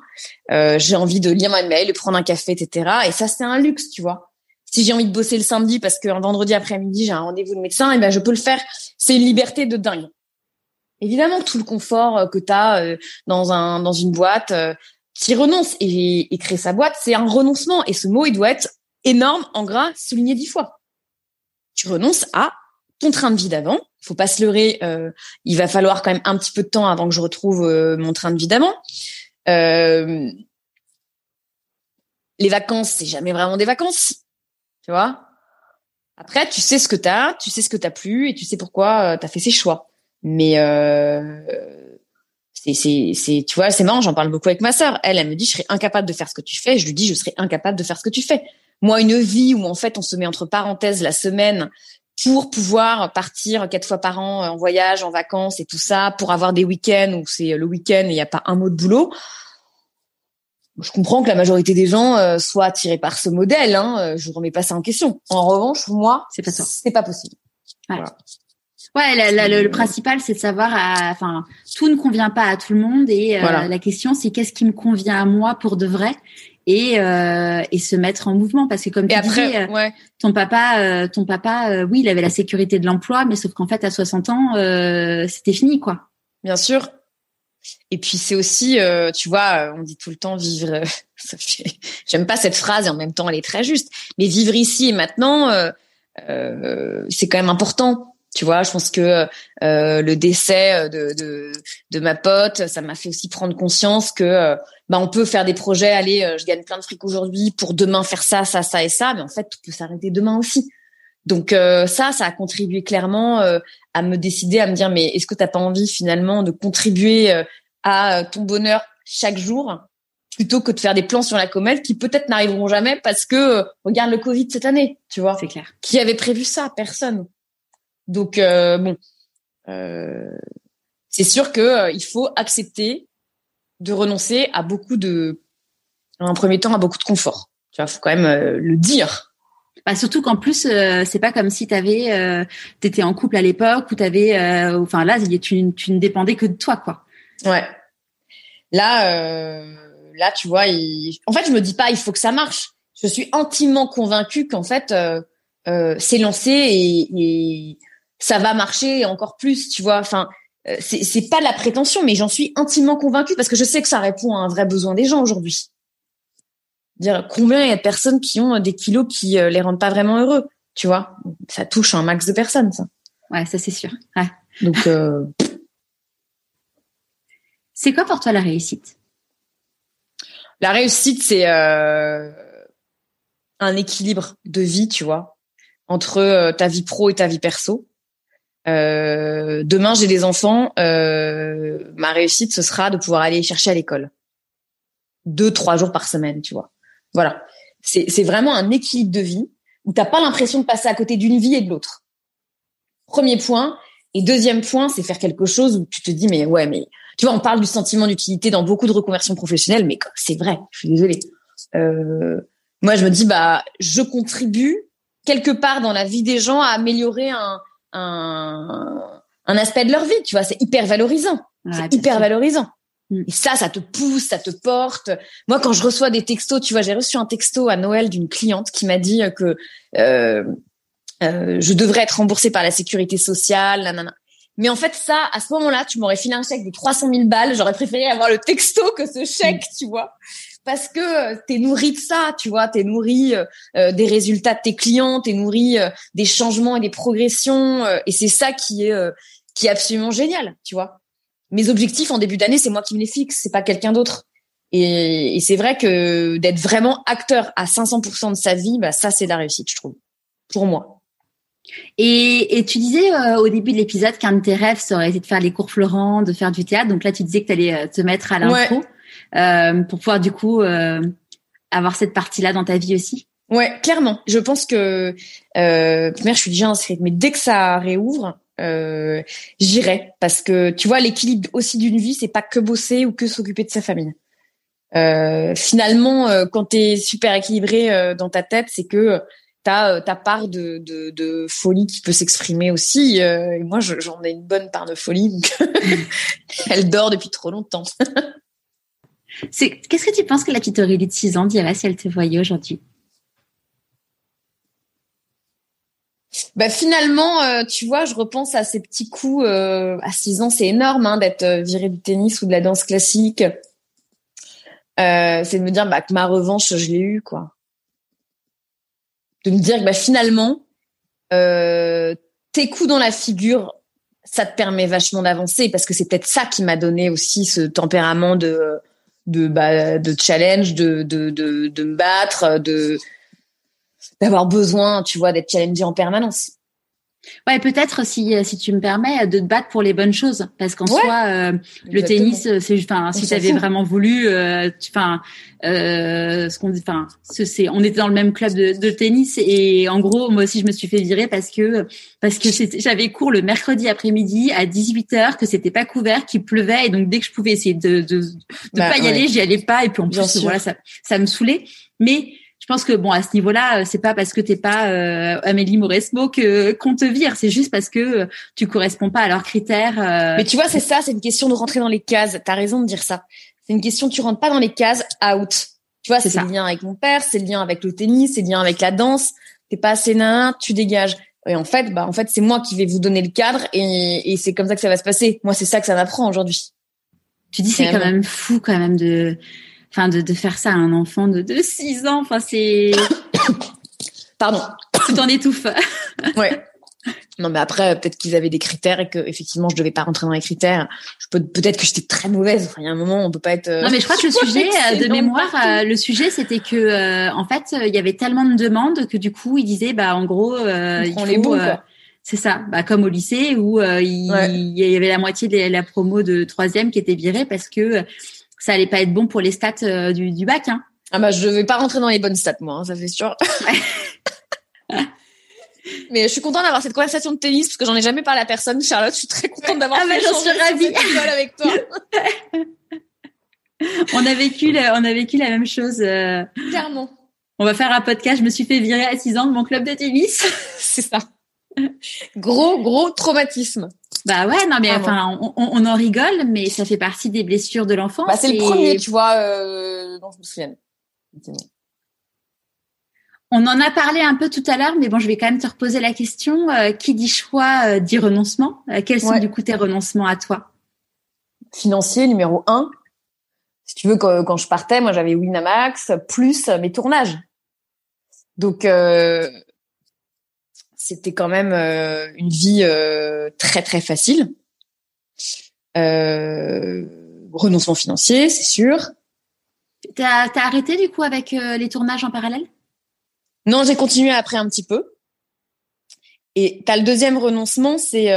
Euh, j'ai envie de lire ma mail, de prendre un café, etc. Et ça, c'est un luxe, tu vois. Si j'ai envie de bosser le samedi parce qu'un vendredi après-midi, j'ai un rendez-vous de médecin, et eh ben, je peux le faire. C'est une liberté de dingue. Évidemment, tout le confort euh, que tu as euh, dans un dans une boîte, euh, qui renonce et, et créer sa boîte, c'est un renoncement. Et ce mot, il doit être énorme, en gras, souligné dix fois. Tu renonces à ton train de vie d'avant. Faut pas se leurrer. Euh, il va falloir quand même un petit peu de temps avant que je retrouve mon train de vie d'avant. Euh, les vacances, c'est jamais vraiment des vacances, tu vois. Après, tu sais ce que t'as, tu sais ce que t'as plus et tu sais pourquoi t'as fait ces choix. Mais euh, c'est, c'est, c'est, tu vois, c'est marrant. J'en parle beaucoup avec ma sœur. Elle, elle me dit, je serais incapable de faire ce que tu fais. Je lui dis, je serais incapable de faire ce que tu fais. Moi, une vie où en fait on se met entre parenthèses la semaine pour pouvoir partir quatre fois par an en voyage, en vacances et tout ça, pour avoir des week-ends où c'est le week-end et il n'y a pas un mot de boulot. Je comprends que la majorité des gens euh, soient attirés par ce modèle. Hein, je remets pas ça en question. En revanche, moi, c'est pas ça. C'est pas possible. Voilà. Ouais, le, principal, c'est de savoir, enfin, tout ne convient pas à tout le monde et euh, la question, c'est qu'est-ce qui me convient à moi pour de vrai et euh, et se mettre en mouvement parce que comme tu disais, euh, ton papa, ton papa, oui, il avait la sécurité de l'emploi, mais sauf qu'en fait, à 60 ans, c'était fini, quoi. Bien sûr. Et puis c'est aussi, tu vois, on dit tout le temps vivre. [LAUGHS] J'aime pas cette phrase et en même temps, elle est très juste. Mais vivre ici et maintenant, c'est quand même important tu vois, je pense que euh, le décès de, de, de, ma pote, ça m'a fait aussi prendre conscience que euh, bah, on peut faire des projets, allez, euh, je gagne plein de fric aujourd'hui pour demain faire ça, ça, ça et ça, mais en fait, tout peut s'arrêter demain aussi. Donc ça, ça a contribué clairement à me décider, à me dire, mais est-ce que t'as pas envie finalement de contribuer à ton bonheur chaque jour plutôt que de faire des plans sur la comète qui peut-être n'arriveront jamais parce que regarde le Covid cette année, tu vois? C'est clair. Qui avait prévu ça? Personne. Donc euh, bon, euh, c'est sûr que euh, il faut accepter de renoncer à beaucoup de, en un premier temps, à beaucoup de confort. Tu vois, faut quand même le dire. Bah, surtout qu'en plus, c'est pas comme si t'avais, euh, t'étais en couple à l'époque ou t'avais, enfin là, tu, tu ne dépendais que de toi, quoi. Ouais. Là, là, tu vois, en fait, je me dis pas, il faut que ça marche. Je suis intimement convaincue qu'en fait, c'est lancé et, et ça va marcher encore plus, tu vois. Enfin, euh, c'est c'est pas la prétention, mais j'en suis intimement convaincue parce que je sais que ça répond à un vrai besoin des gens aujourd'hui. Dire combien il y a de personnes qui ont des kilos qui euh, les rendent pas vraiment heureux, tu vois. Ça touche un max de personnes, ça. Ouais, ça c'est sûr. Ouais. Donc. Euh... [LAUGHS] c'est quoi pour toi la réussite? La réussite, c'est euh, un équilibre de vie, tu vois, entre ta vie pro et ta vie perso euh, demain j'ai des enfants, euh, ma réussite ce sera de pouvoir aller chercher à l'école deux trois jours par semaine, tu vois. Voilà, c'est c'est vraiment un équilibre de vie où t'as pas l'impression de passer à côté d'une vie et de l'autre. Premier point. Et deuxième point, c'est faire quelque chose où tu te dis mais ouais mais tu vois on parle du sentiment d'utilité dans beaucoup de reconversions professionnelles, mais c'est vrai. Je suis désolée. Euh, moi je me dis bah je contribue quelque part dans la vie des gens à améliorer un un, un aspect de leur vie, tu vois, c'est hyper valorisant. c'est hyper valorisant. Mm. Et ça, ça te pousse, ça te porte. Moi, quand je reçois des textos, tu vois, j'ai reçu un texto à Noël d'une cliente qui m'a dit que euh, euh, je devrais être remboursée par la sécurité sociale, nanana. Mais en fait, ça, à ce moment-là, tu m'aurais filé un chèque de 300 000 balles. J'aurais préféré avoir le texto que ce chèque, mm. tu vois parce que t'es nourri de ça, tu vois, t'es nourri euh, euh, des résultats de tes clients, t'es nourri euh, des changements et des progressions, et c'est ça qui est qui est absolument génial, tu vois. Mes objectifs en début d'année, c'est moi qui me les fixe, c'est pas quelqu'un d'autre. Et, et c'est vrai que d'être vraiment acteur à 500% de sa vie, bah ça c'est la réussite, je trouve, pour moi. Et, et tu disais au début de l'épisode qu'un de tes rêves, ça aurait été de faire les cours Florent, de faire du théâtre. Donc là, tu disais que tu allais te mettre à l'impro. Euh, pour pouvoir du coup euh, avoir cette partie-là dans ta vie aussi Ouais, clairement. Je pense que euh, je suis déjà inscrite, mais dès que ça réouvre, euh, j'irai parce que tu vois l'équilibre aussi d'une vie, c'est pas que bosser ou que s'occuper de sa famille. Euh, finalement, euh, quand t'es super équilibré dans ta tête, c'est que t'as ta part de, de, de, folie qui peut s'exprimer aussi. et moi, j'en ai une bonne part de folie, donc [LAUGHS] elle dort depuis trop longtemps. [LAUGHS] Qu'est-ce que tu penses que la petite Aurélie de 6 ans dirait si elle te voyait aujourd'hui? Bah finalement, euh, tu vois, je repense à ces petits coups. Euh, à 6 ans, c'est énorme hein, d'être euh, viré du tennis ou de la danse classique. c'est de me dire bah, que ma revanche, je l'ai eue, quoi. De me dire que bah, finalement, tes coups dans la figure, ça te permet vachement d'avancer parce que c'est peut-être ça qui m'a donné aussi ce tempérament de de bah, de challenge, de de de, de me battre, de d'avoir besoin, tu vois, d'être challengé en permanence. Ouais, peut-être si si tu me permets de te battre pour les bonnes choses, parce qu'en soi, euh, le tennis, c'est enfin si tu avais vraiment voulu, euh, enfin euh, ce qu'on dit, enfin c'est on était dans le même club de, de, tennis. Et en gros moi aussi je me suis fait virer parce que parce que j'avais cours le mercredi après-midi à 18 h que c'était pas couvert, qu'il pleuvait. Et donc dès que je pouvais essayer de de, de bah, pas y aller, j'y allais pas. Et puis en plus voilà ça ça me saoulait, mais je pense que bon à ce niveau-là, euh, c'est pas parce que t'es pas euh, Amélie Mauresmo que qu'on te vire, c'est juste parce que euh, tu corresponds pas à leurs critères. Mais tu vois, c'est ça, c'est une question de rentrer dans les cases. T'as raison de dire ça. C'est une question, tu rentres pas dans les cases, out. Tu vois, c'est le lien avec mon père, c'est le lien avec le tennis, c'est le lien avec la danse. T'es pas assez nain, tu dégages. Et en fait, bah en fait, c'est moi qui vais vous donner le cadre et, et c'est comme ça que ça va se passer. Moi, c'est ça que ça m'apprend aujourd'hui. Tu dis c'est quand même fou quand même de enfin de, de faire ça à un enfant de, de 6 ans, enfin c'est [COUGHS] pardon, tout en étouffe. [LAUGHS] ouais. Non mais après peut-être qu'ils avaient des critères et que effectivement je devais pas rentrer dans les critères. Je peux peut-être que j'étais très mauvaise. Enfin il y a un moment on peut pas être. Euh, non mais je crois que le [LAUGHS] sujet euh, de mémoire, euh, le sujet c'était que en fait il y avait tellement de demandes que du coup il disait bah en gros il faut, les bons C'est ça, bah, comme au lycée où il, il, y avait la moitié de la promo de troisième qui était virée parce que ça allait pas être bon pour les stats euh, du, du, bac. Hein. Ah bah je vais pas rentrer dans les bonnes stats moi, hein, ça fait sûr. [LAUGHS] [LAUGHS] Mais je suis contente d'avoir cette conversation de tennis parce que j'en ai jamais parlé à personne. Charlotte, je suis très contente d'avoir. Ah bah j'en suis ravie. avec toi. [LAUGHS] on a vécu, la, on a vécu la même chose. Euh... Clairement. On va faire un podcast. Je me suis fait virer à 6 ans de mon club de tennis. C'est ça. Gros, gros traumatisme. Bah ouais, non mais enfin, on, on, en rigole, mais ça fait partie des blessures de l'enfance. Bah, c'est le premier, tu vois, euh, dont je me souviens. On en a parlé un peu tout à l'heure, mais bon, je vais quand même te reposer la question. Euh, qui dit choix euh, dit renoncement. Quels sont du coup tes renoncements à toi? Financier numéro un. Si tu veux, quand, quand je partais, moi j'avais Winamax plus mes tournages. Donc c'était quand même euh, une vie euh, très très facile. Euh, renoncement financier, c'est sûr. T'as as arrêté du coup avec les tournages en parallèle? Non, j'ai continué après un petit peu. Et t'as le deuxième renoncement, c'est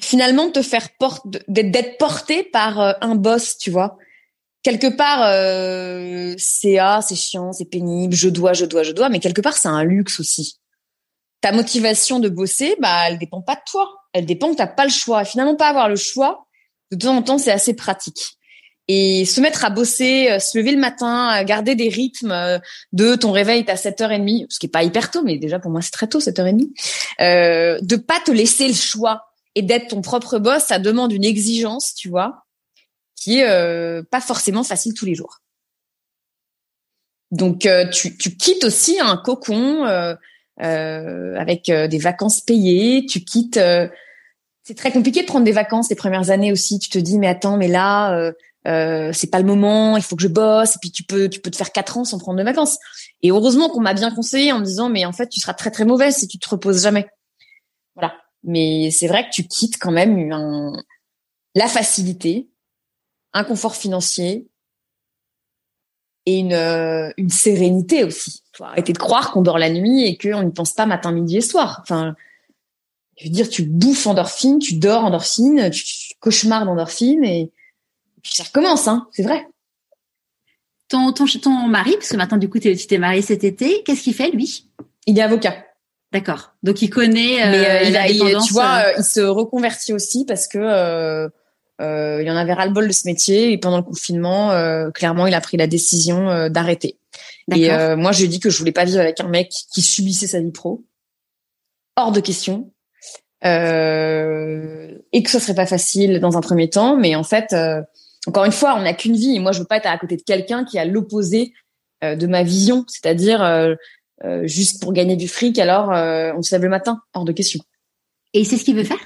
finalement te faire porte d'être porté par un boss, tu vois quelque part, euh, c'est ah, c'est chiant, c'est pénible, je dois, je dois, je dois, mais quelque part, c'est un luxe aussi. Ta motivation de bosser, bah, elle dépend pas de toi. Elle dépend que t'as pas le choix. Et finalement, pas avoir le choix, de temps en temps, c'est assez pratique. Et se mettre à bosser, euh, se lever le matin, garder des rythmes euh, de ton réveil à 7h30, ce qui est pas hyper tôt, mais déjà pour moi c'est très tôt, 7h30, euh, de pas te laisser le choix et d'être ton propre boss, ça demande une exigence, tu vois, qui est euh, pas forcément facile tous les jours. Donc euh, tu, tu, quittes aussi un cocon euh, avec des vacances payées. Tu quittes. c'est très compliqué de prendre des vacances les premières années aussi. Tu te dis mais attends mais là c'est pas le moment. Il faut que je bosse. Et puis tu peux tu peux te faire quatre ans sans prendre de vacances. Et heureusement qu'on m'a bien conseillé en me disant mais en fait tu seras très très mauvaise si tu te reposes jamais. Voilà. Mais c'est vrai que tu quittes quand même la facilité un confort financier et une, euh, une sérénité aussi. Faut arrêter de croire qu'on dort la nuit et qu'on ne pense pas matin, midi et soir. Enfin, je veux dire, tu bouffes endorphine, tu dors endorphine, tu, tu cauchemardes endorphine et puis ça recommence, hein, c'est vrai. Ton, ton, ton mari, parce que maintenant du coup tu t'es marié cet été, qu'est-ce qu'il fait lui? Il est avocat. D'accord. Donc il connaît. Euh, Mais euh, il a, il, tu vois, il se reconvertit aussi parce que euh, il en avait ras-le-bol de ce métier et pendant le confinement, euh, clairement, il a pris la décision euh, d'arrêter. Et moi, je lui ai dit que je voulais pas vivre avec un mec qui subissait sa vie pro. Hors de question. Euh, et que ce serait pas facile dans un premier temps, mais en fait, euh, encore une fois, on n'a qu'une vie et moi je veux pas être à côté de quelqu'un qui a l'opposé euh, de ma vision, c'est-à-dire juste pour gagner du fric, alors on se lève le matin, hors de question. Et c'est ce qu'il veut faire?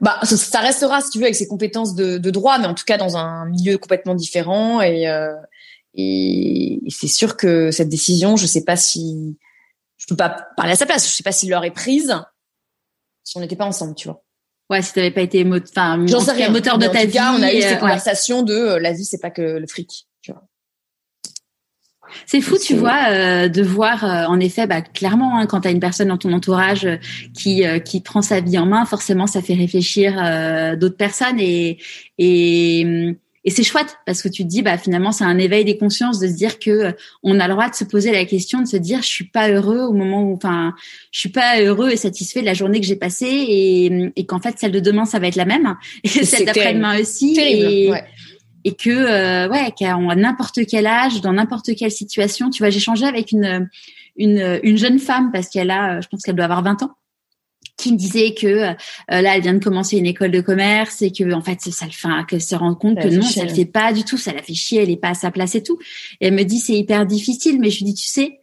Bah, ça, restera, si tu veux, avec ses compétences de, de, droit, mais en tout cas dans un milieu complètement différent. Et, euh, et, c'est sûr que cette décision, je sais pas si je peux pas parler à sa place. Je sais pas s'il l'aurait prise si on n'était pas ensemble, tu vois. Ouais, si t'avais pas été enfin, moteur de ta vie. on a eu cette euh, conversation de euh, la vie, c'est pas que le fric. C'est fou, tu vois, euh, de voir en effet, bah, clairement, hein, quand tu as une personne dans ton entourage qui qui prend sa vie en main, forcément, ça fait réfléchir d'autres personnes et et hum, et c'est chouette parce que tu te dis bah finalement c'est un éveil des consciences de se dire que euh, on a le droit de se poser la question de se dire je suis pas heureux au moment où enfin je suis pas heureux et satisfait de la journée que j'ai passée et, et qu'en fait celle de demain ça va être la même [LAUGHS] et celle d'après-demain aussi et, et que euh, ouais qu'à n'importe quel âge dans n'importe quelle situation tu vois j'ai changé avec une une une jeune femme parce qu'elle a je pense qu'elle doit avoir 20 ans qui me disait que euh, là elle vient de commencer une école de commerce et que en fait ça le fait que se rend compte que non ça le fait pas du tout ça la fait chier elle est pas à sa place et tout. Et elle me dit c'est hyper difficile mais je lui dis tu sais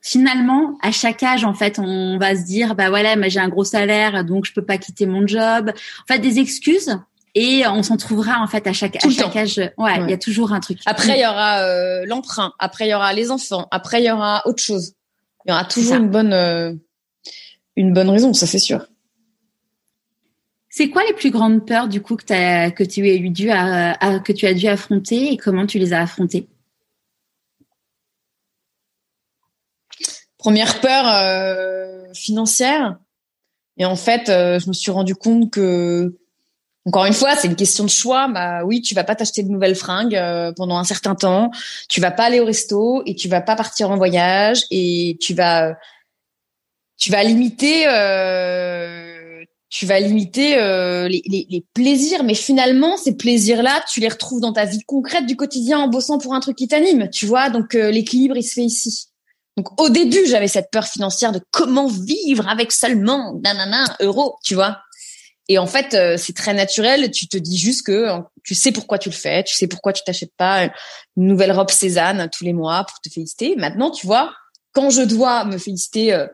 finalement à chaque âge en fait on va se dire bah voilà mais j'ai un gros salaire donc je peux pas quitter mon job. En fait des excuses et on s'en trouvera en fait à chaque, à chaque âge. Ouais, il y a toujours un truc. Après, il y aura euh, l'emprunt. Après, il y aura les enfants. Après, il y aura autre chose. Il y aura toujours une bonne. Euh, une bonne raison, ça c'est sûr. C'est quoi les plus grandes peurs du coup que, as, que tu as eu dû à, que tu as dû affronter et comment tu les as affrontées? Première peur euh, financière. Et en fait, euh, je me suis rendu compte que, encore une fois, c'est une question de choix. Bah oui, tu vas pas t'acheter de nouvelles fringues euh, pendant un certain temps. Tu vas pas aller au resto et tu vas pas partir en voyage et tu vas tu vas limiter euh, tu vas limiter euh, les, les, les, plaisirs mais finalement ces plaisirs là tu les retrouves dans ta vie concrète du quotidien en bossant pour un truc qui t'anime tu vois donc euh, l'équilibre il se fait ici donc au début j'avais cette peur financière de comment vivre avec seulement nanana euros tu vois et en fait euh, c'est très naturel tu te dis juste que tu sais pourquoi tu le fais tu sais pourquoi tu t'achètes pas une nouvelle robe Cézanne tous les mois pour te féliciter maintenant tu vois quand je dois me féliciter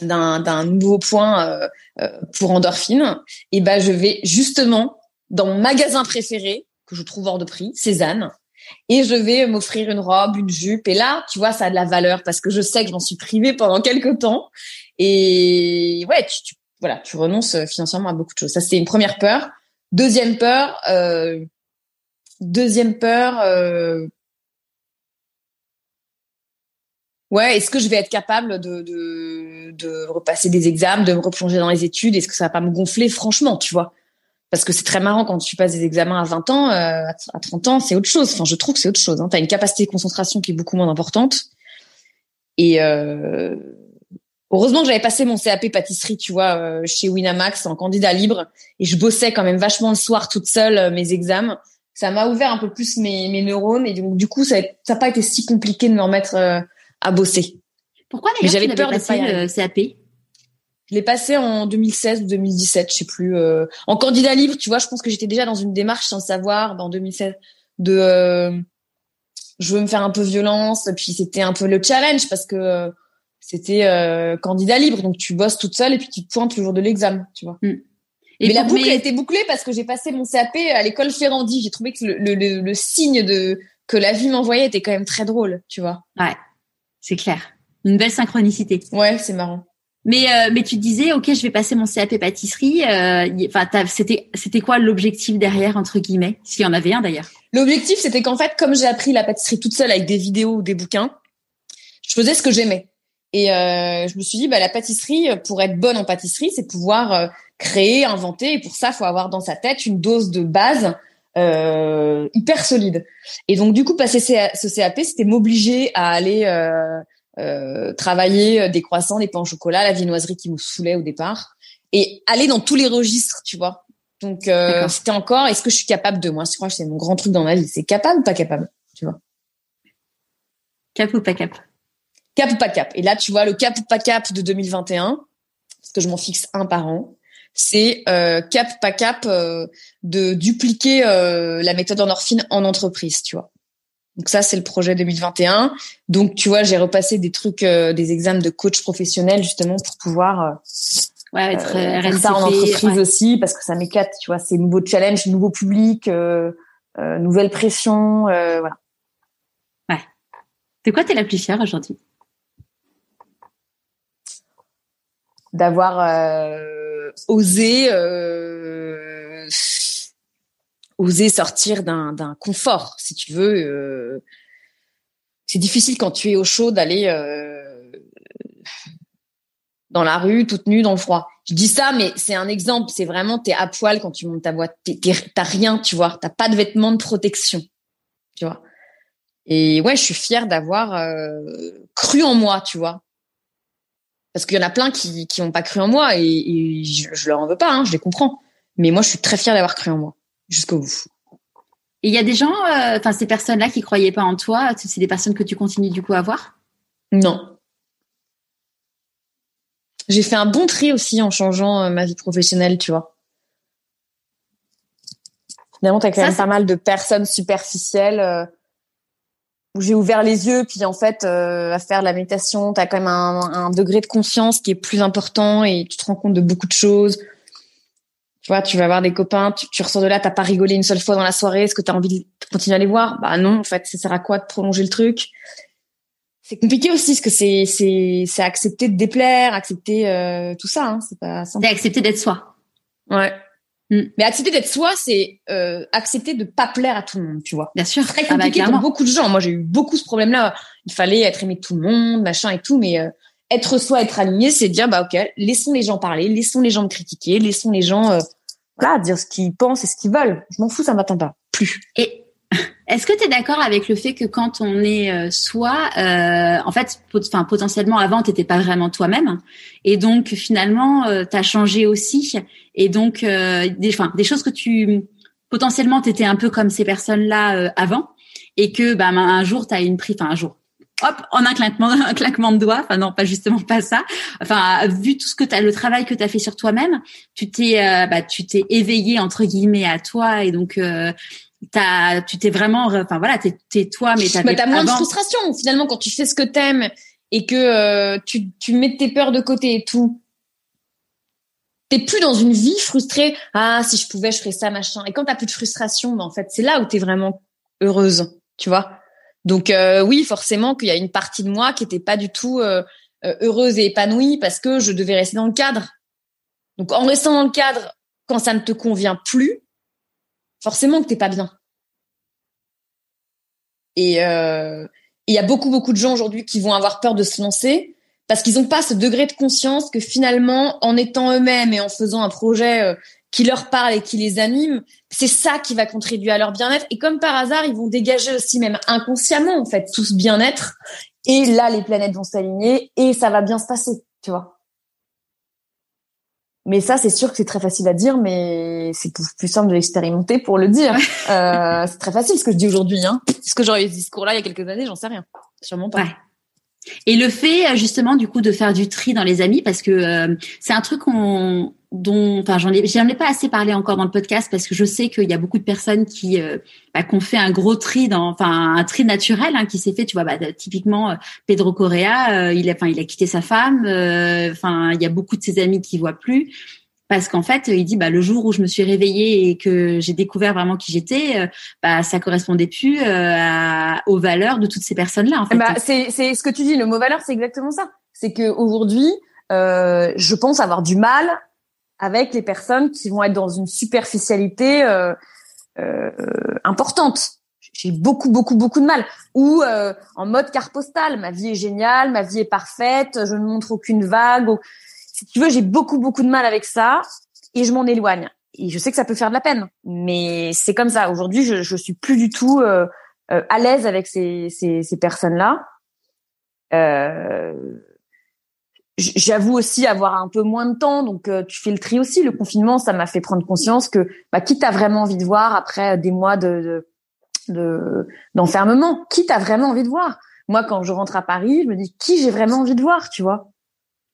d'un nouveau point euh, euh, pour endorphine, et ben je vais justement dans mon magasin préféré que je trouve hors de prix, Cézanne, et je vais m'offrir une robe, une jupe. Et là, tu vois, ça a de la valeur parce que je sais que j'en suis privée pendant quelques temps. Et ouais, tu, voilà, tu renonces financièrement à beaucoup de choses. Ça, c'est une première peur. Deuxième peur, euh, deuxième peur, euh, ouais, est-ce que je vais être capable de, de, de repasser des examens, de me replonger dans les études? Est-ce que ça va pas me gonfler? Franchement, tu vois. Parce que c'est très marrant quand tu passes des examens à 20 ans, euh, à 30 ans, c'est autre chose. Enfin, je trouve que c'est autre chose. Hein. Tu as une capacité de concentration qui est beaucoup moins importante. Et euh, heureusement que j'avais passé mon CAP pâtisserie, tu vois, euh, chez Winamax en candidat libre. Et je bossais quand même vachement le soir toute seule euh, mes examens. Ça m'a ouvert un peu plus mes, mes neurones. Et donc, du coup, ça n'a pas été si compliqué de me remettre euh, à bosser. Pourquoi d'ailleurs j'avais peur de passer le CAP Je l'ai passé en 2016 ou 2017, je sais plus. Euh, en candidat libre, tu vois, je pense que j'étais déjà dans une démarche sans savoir en 2016 de euh, je veux me faire un peu violence, puis c'était un peu le challenge parce que euh, c'était candidat libre, donc tu bosses toute seule et puis tu te pointes le jour de l'examen, tu vois. Mm. Et mais la boucle a été bouclée parce que j'ai passé mon CAP à l'école Ferrandi. J'ai trouvé que le, le, le, signe de que la vie m'envoyait était quand même très drôle, tu vois. Ouais c'est clair. Une belle synchronicité. Ouais, c'est marrant. Mais euh, mais tu disais ok je vais passer mon CAP pâtisserie. Euh, enfin c'était c'était quoi l'objectif derrière entre guillemets? S'il y en avait un d'ailleurs. L'objectif c'était qu'en fait comme j'ai appris la pâtisserie toute seule avec des vidéos ou des bouquins, je faisais ce que j'aimais. Et euh, je me suis dit bah la pâtisserie pour être bonne en pâtisserie c'est pouvoir créer, inventer et pour ça faut avoir dans sa tête une dose de base euh, hyper solide. Et donc du coup, passer ce CAP, c'était m'obliger à aller euh, euh, travailler des croissants, des pains au chocolat, la viennoiserie qui me saoulait au départ, et aller dans tous les registres, tu vois. Donc euh, c'était encore, est-ce que je suis capable de moi Je crois que c'est mon grand truc dans ma vie, c'est capable ou pas capable, tu vois. Cap ou pas cap? Cap ou pas cap. Et là, tu vois, le cap ou pas cap de 2021, parce que je m'en fixe un par an, c'est euh, cap pas cap euh, de dupliquer euh, la méthode endorphine en entreprise, tu vois. Donc ça, c'est le projet 2021. Donc, tu vois, j'ai repassé des trucs, des examens de coach professionnel justement pour pouvoir ouais, être faire ça en entreprise aussi, parce que ça m'éclate, tu vois. C'est nouveau challenge, nouveau public, nouvelle pression, voilà. Ouais. De quoi t'es la plus fière aujourd'hui? D'avoir oser euh, oser sortir d'un d'un confort, si tu veux. Euh, c'est difficile quand tu es au chaud d'aller euh, dans la rue toute nue dans le froid. Je dis ça, mais c'est un exemple. C'est vraiment t'es à poil quand tu montes ta voix. T'as rien, tu vois. T'as pas de vêtements de protection, tu vois. Et ouais, je suis fière d'avoir cru en moi, tu vois parce qu'il y en a plein qui qui ont pas cru en moi et, je, je, leur en veux pas, hein, je les comprends. Mais moi, je suis très fière d'avoir cru en moi jusqu'au bout. Et il y a des gens, euh, enfin ces personnes-là qui croyaient pas en toi, c'est des personnes que tu continues du coup à voir? Non. J'ai fait un bon tri aussi en changeant euh, ma vie professionnelle, tu vois. Finalement, t'as quand même pas mal de personnes superficielles. Euh, j'ai ouvert les yeux, puis en fait, euh, à faire de la méditation, tu as quand même un, un, degré de conscience qui est plus important et tu te rends compte de beaucoup de choses. Tu vois, tu vas voir des copains, tu, tu ressors de là, t'as pas rigolé une seule fois dans la soirée, est-ce que tu as envie de continuer à les voir? Bah non, en fait, ça sert à quoi de prolonger le truc? C'est compliqué aussi, parce que c'est c'est c'est accepter de déplaire, accepter euh, tout ça, hein, c'est pas simple. C'est accepter d'être soi. Ouais. Mm. Mais accepter d'être soi, c'est euh, accepter de pas plaire à tout le monde, tu vois. Bien sûr. Très ah bah, compliqué pour beaucoup de gens. Moi, j'ai eu beaucoup ce problème-là. Il fallait être aimé de tout le monde, machin et tout, mais euh, être soi, être aligné, c'est dire bah ok, laissons les gens parler, laissons les gens me critiquer, laissons les gens euh, voilà dire ce qu'ils pensent et ce qu'ils veulent. Je m'en fous, ça m'attend pas. Plus. Et est-ce que tu es d'accord avec le fait que quand on est euh, soi, euh, en fait, potentiellement avant, t'étais pas vraiment toi-même, et donc finalement, euh, tu as changé aussi, et donc euh, des, des choses que tu potentiellement t'étais un peu comme ces personnes-là avant, et que bah, un jour tu as une prise, enfin un jour, hop, en un claquement, [LAUGHS] un claquement de doigts. Enfin non, pas justement pas ça. Enfin, vu tout ce que tu as, le travail que tu as fait sur toi-même, tu t'es, bah, tu t'es éveillé entre guillemets à toi et donc t'as, tu t'es vraiment, enfin voilà, t'es, t'es toi, mais t'as. T'as moins de frustration finalement quand tu fais ce que t'aimes et que euh, tu, tu mets tes peurs de côté et tout. T'es plus dans une vie frustrée. Ah, si je pouvais, je ferais ça, machin. Et quand t'as plus de frustration, ben, en fait, c'est là où t'es vraiment heureuse, tu vois. Donc euh, oui, forcément qu'il y a une partie de moi qui était pas du tout euh, heureuse et épanouie parce que je devais rester dans le cadre. Donc en restant dans le cadre, quand ça ne te convient plus, forcément que t'es pas bien. Et euh, il y a beaucoup beaucoup de gens aujourd'hui qui vont avoir peur de se lancer parce qu'ils n'ont pas ce degré de conscience que finalement, en étant eux-mêmes et en faisant un projet euh, qui leur parle et qui les anime, c'est ça qui va contribuer à leur bien-être. Et comme par hasard, ils vont dégager aussi même inconsciemment en fait tout ce bien-être. Et là, les planètes vont s'aligner et ça va bien se passer, tu vois. Mais ça, c'est sûr que c'est très facile à dire, mais c'est plus simple de l'expérimenter pour le dire. euh, c'est très facile ce que je dis aujourd'hui. Hein. Est-ce que j'aurais eu ce discours-là il y a quelques années J'en sais rien. Sûrement pas. Et le fait justement du coup de faire du tri dans les amis, parce que euh, c'est un truc qu'on dont, enfin, j'en ai, j'en ai pas assez parlé encore dans le podcast parce que je sais qu'il y a beaucoup de personnes qui, euh, bah, qu'on fait un gros tri dans, enfin, un tri naturel hein, qui s'est fait. Tu vois, bah, typiquement euh, Pedro Correa, euh, il a, enfin, il a quitté sa femme. Enfin, il y a beaucoup de ses amis qui voient plus parce qu'en fait, il dit, bah, le jour où je me suis réveillée et que j'ai découvert vraiment qui j'étais, bah, ça correspondait plus aux valeurs de toutes ces personnes-là. En fait. Bah, c'est, c'est ce que tu dis. Le mot valeur, c'est exactement ça. C'est que aujourd'hui, je pense avoir du mal avec les personnes qui vont être dans une superficialité euh, euh, importante. J'ai beaucoup, beaucoup, beaucoup de mal. Ou euh, en mode carte postale, ma vie est géniale, ma vie est parfaite, je ne montre aucune vague. Si tu veux, j'ai beaucoup, beaucoup de mal avec ça et je m'en éloigne. Et je sais que ça peut faire de la peine, mais c'est comme ça. Aujourd'hui, je, je suis plus du tout euh, euh à l'aise avec ces, ces, ces personnes-là. Euh, J'avoue aussi avoir un peu moins de temps, donc euh, tu fais le tri aussi. Le confinement, ça m'a fait prendre conscience que bah, qui t'as vraiment envie de voir après des mois de d'enfermement, de, qui t'as vraiment envie de voir. moi, quand je rentre à Paris, je me dis qui j'ai vraiment envie de voir, tu vois?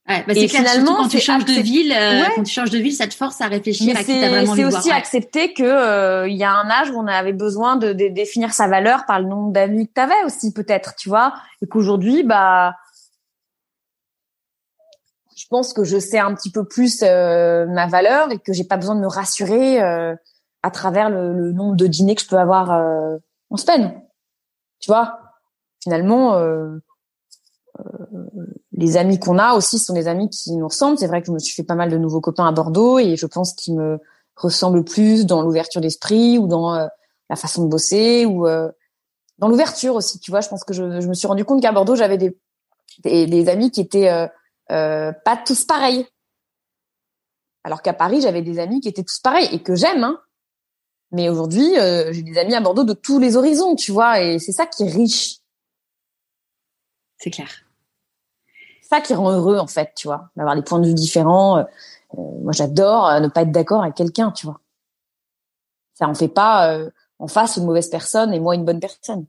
Ouais, bah et finalement, quand tu changes de ville, euh, quand tu changes de ville, ça te force à réfléchir à qui t'as vraiment C'est aussi accepter que euh, il y a un âge où on avait besoin de, de définir sa valeur par le nombre d'amis que t'avais aussi peut-être, tu vois, et qu'aujourd'hui, bah, pense que je sais un petit peu plus euh, ma valeur et que j'ai pas besoin de me rassurer à travers le, le, nombre de dîners que je peux avoir en semaine, tu vois? Finalement les amis qu'on a aussi sont des amis qui nous ressemblent. C'est vrai que je me suis fait pas mal de nouveaux copains à Bordeaux et je pense qu'ils me ressemblent plus dans l'ouverture d'esprit ou dans euh, la façon de bosser ou euh, dans l'ouverture aussi. Tu vois, je pense que je, me suis rendu compte qu'à Bordeaux j'avais des, des, amis qui étaient euh, pas tous pareils, alors qu'à Paris j'avais des amis qui étaient tous pareils et que j'aime. Hein. Mais aujourd'hui j'ai des amis à Bordeaux de tous les horizons, tu vois, et c'est ça qui est riche. C'est clair ça qui rend heureux en fait, tu vois, d'avoir des points de vue différents. Euh, euh, moi, j'adore euh, ne pas être d'accord avec quelqu'un, tu vois. Ça en fait pas en face une mauvaise personne et moi une bonne personne.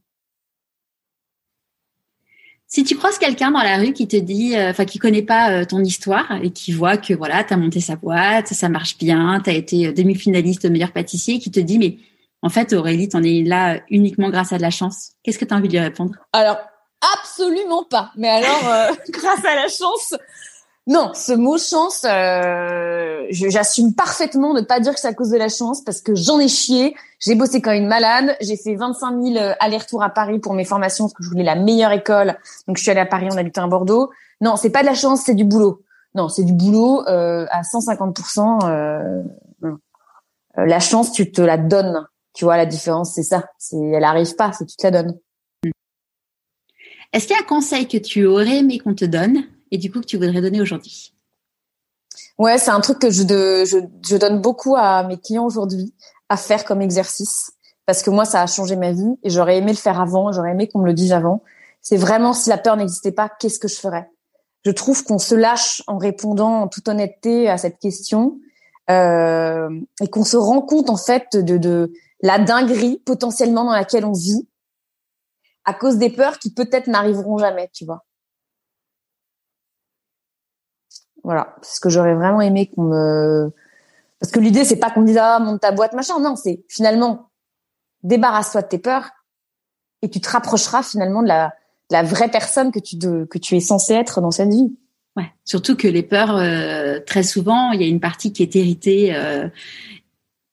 Si tu croises quelqu'un dans la rue qui te dit, enfin qui connaît pas ton histoire et qui voit que voilà, tu as monté sa boîte, ça marche bien, tu as été demi-finaliste meilleur pâtissier, qui te dit mais en fait Aurélie, t'en es là uniquement grâce à de la chance. Qu'est-ce que tu as envie de lui répondre? Alors Absolument pas. Mais alors, euh, [LAUGHS] grâce à la chance, non, ce mot chance, euh, j'assume parfaitement de pas dire que c'est à cause de la chance parce que j'en ai chié. J'ai bossé comme une malade. J'ai fait 25 000 euh, allers-retours à Paris pour mes formations parce que je voulais la meilleure école. Donc je suis allée à Paris, on habitait à Bordeaux. Non, c'est pas de la chance, c'est du boulot. Non, c'est du boulot euh, à 150%. Euh, la chance, tu te la donnes. Tu vois, la différence, c'est ça. Elle arrive pas, c'est tu te la donnes. Est-ce qu'il y a un conseil que tu aurais aimé qu'on te donne? Et du coup que tu voudrais donner aujourd'hui? Ouais, c'est un truc que je, je, je donne beaucoup à mes clients aujourd'hui à faire comme exercice parce que moi ça a changé ma vie et j'aurais aimé le faire avant, j'aurais aimé qu'on me le dise avant. C'est vraiment si la peur n'existait pas, qu'est-ce que je ferais? Je trouve qu'on se lâche en répondant en toute honnêteté à cette question euh, et qu'on se rend compte en fait de, de la dinguerie potentiellement dans laquelle on vit à cause des peurs qui peut-être n'arriveront jamais, tu vois. Voilà, c'est ce que j'aurais vraiment aimé qu'on me parce que l'idée c'est pas qu'on me dise ah monte ta boîte machin, non, c'est finalement débarrasse-toi de tes peurs et tu te rapprocheras finalement de la, la vraie personne que tu que tu es censé être dans cette vie. Ouais, surtout que les peurs euh, très souvent, il y a une partie qui est héritée euh,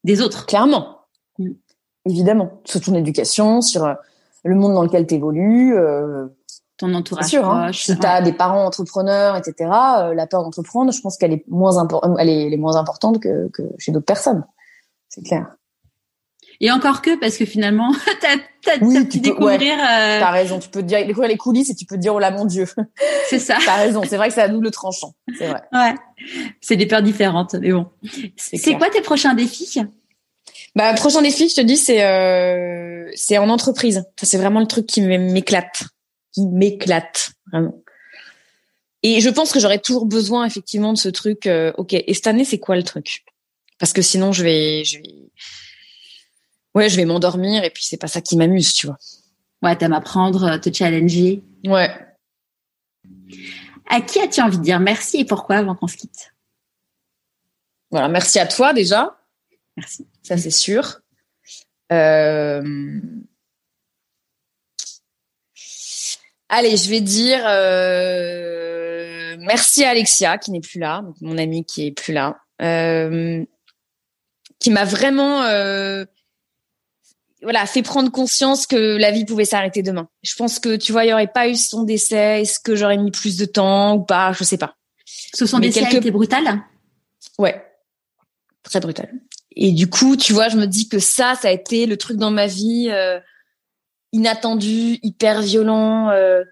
des autres. Clairement. Mm. Évidemment, sur ton éducation, sur le monde dans lequel tu évolues. Euh, ton entourage sûr, hein. si tu as des parents entrepreneurs, etc., euh, la peur d'entreprendre, je pense qu'elle est moins importante, elle est, moins importante que, que chez d'autres personnes. C'est clair. Et encore que, parce que finalement, [LAUGHS] t'as as, oui, pu découvrir. Ouais, euh... T'as raison. Tu peux te dire, découvrir les coulisses et tu peux te dire, oh là, mon Dieu. [LAUGHS] C'est ça. t'as raison. C'est vrai que c'est à double tranchant. C'est vrai. Ouais. C'est des peurs différentes, mais bon. C'est quoi tes prochains défis? Bah, prochain défi, je te dis, c'est euh, c'est en entreprise. Ça, c'est vraiment le truc qui m'éclate, qui m'éclate vraiment. Et je pense que j'aurais toujours besoin effectivement de ce truc. Euh, ok, et cette année, c'est quoi le truc? Parce que sinon, je vais, je vais, ouais, je vais m'endormir et puis c'est pas ça qui m'amuse, tu vois. Ouais, t'aimes apprendre, te challenger. Ouais. À qui as-tu envie de dire merci et pourquoi avant qu'on se quitte? Voilà, merci à toi déjà. Merci ça c'est sûr. Euh, allez, je vais dire euh, merci à Alexia qui n'est plus là, mon amie qui est plus là, euh, qui m'a vraiment voilà fait prendre conscience que la vie pouvait s'arrêter demain. Je pense que tu vois, il y aurait pas eu son décès. Est-ce que j'aurais mis plus de temps ou pas Je sais pas. Ce son décès a été brutal. Ouais, très brutal. Et du coup, tu vois, je me dis que ça, ça a été le truc dans ma vie euh, inattendu, hyper violent. Euh,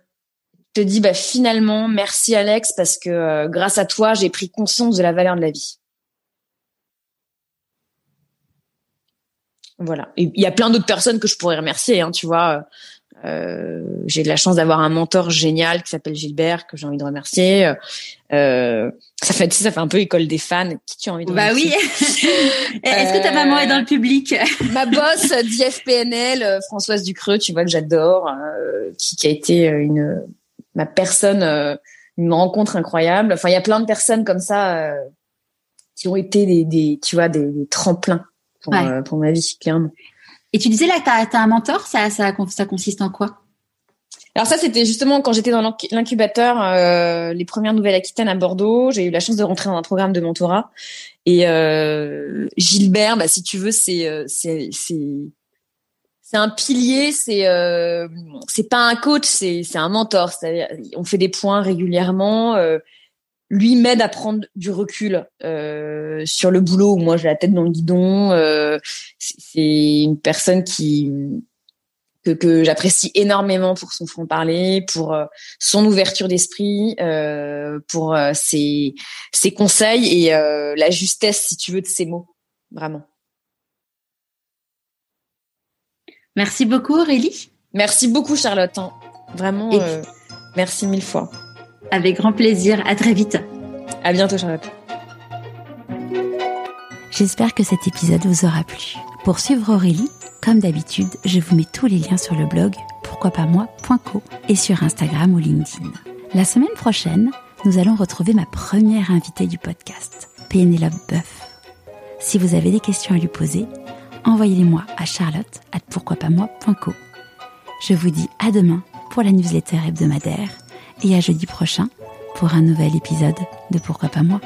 te dis, bah finalement, merci Alex parce que euh, grâce à toi, j'ai pris conscience de la valeur de la vie. Voilà. Il y a plein d'autres personnes que je pourrais remercier, hein, tu vois. Euh, j'ai de la chance d'avoir un mentor génial qui s'appelle Gilbert que j'ai envie de remercier. Euh, ça fait ça fait un peu école des fans. Qui tu as envie de Bah oui. [LAUGHS] Est-ce que ta maman est dans le public [LAUGHS] Ma boss d'IFPNL, Françoise Ducreux, tu vois que j'adore, qui, qui, a été une ma personne, une rencontre incroyable. Enfin, il y a plein de personnes comme ça qui ont été des, des tu vois des, des tremplins pour, pour ma vie clairement. Et tu disais là tu as, un mentor, ça, ça, consiste en quoi? Alors ça, c'était justement quand j'étais dans l'incubateur, euh, les premières nouvelles Aquitaine à Bordeaux. J'ai eu la chance de rentrer dans un programme de mentorat. Et euh, Gilbert, bah, si tu veux, c'est euh, c'est un pilier. C'est c'est pas un coach, c'est c'est un mentor. On fait des points régulièrement. Lui m'aide à prendre du recul euh, sur le boulot où moi j'ai la tête dans le guidon. Euh, c'est une personne qui que, que j'apprécie énormément pour son franc parler, pour euh, son ouverture d'esprit, pour ses, ses conseils et la justesse, si tu veux, de ses mots, vraiment. Merci beaucoup Aurélie. Merci beaucoup Charlotte. Hein. Vraiment, merci mille fois. Avec grand plaisir. À très vite. À bientôt, Charlotte. J'espère que cet épisode vous aura plu. Pour suivre Aurélie, comme d'habitude, je vous mets tous les liens sur le blog pourquoi-pas-moi.co et sur Instagram ou LinkedIn. La semaine prochaine, nous allons retrouver ma première invitée du podcast, Pénélope Boeuf. Si vous avez des questions à lui poser, envoyez-les-moi à charlotte at pourquoi-pas-moi.co. Je vous dis à demain pour la newsletter hebdomadaire et à jeudi prochain pour un nouvel épisode de Pourquoi pas moi.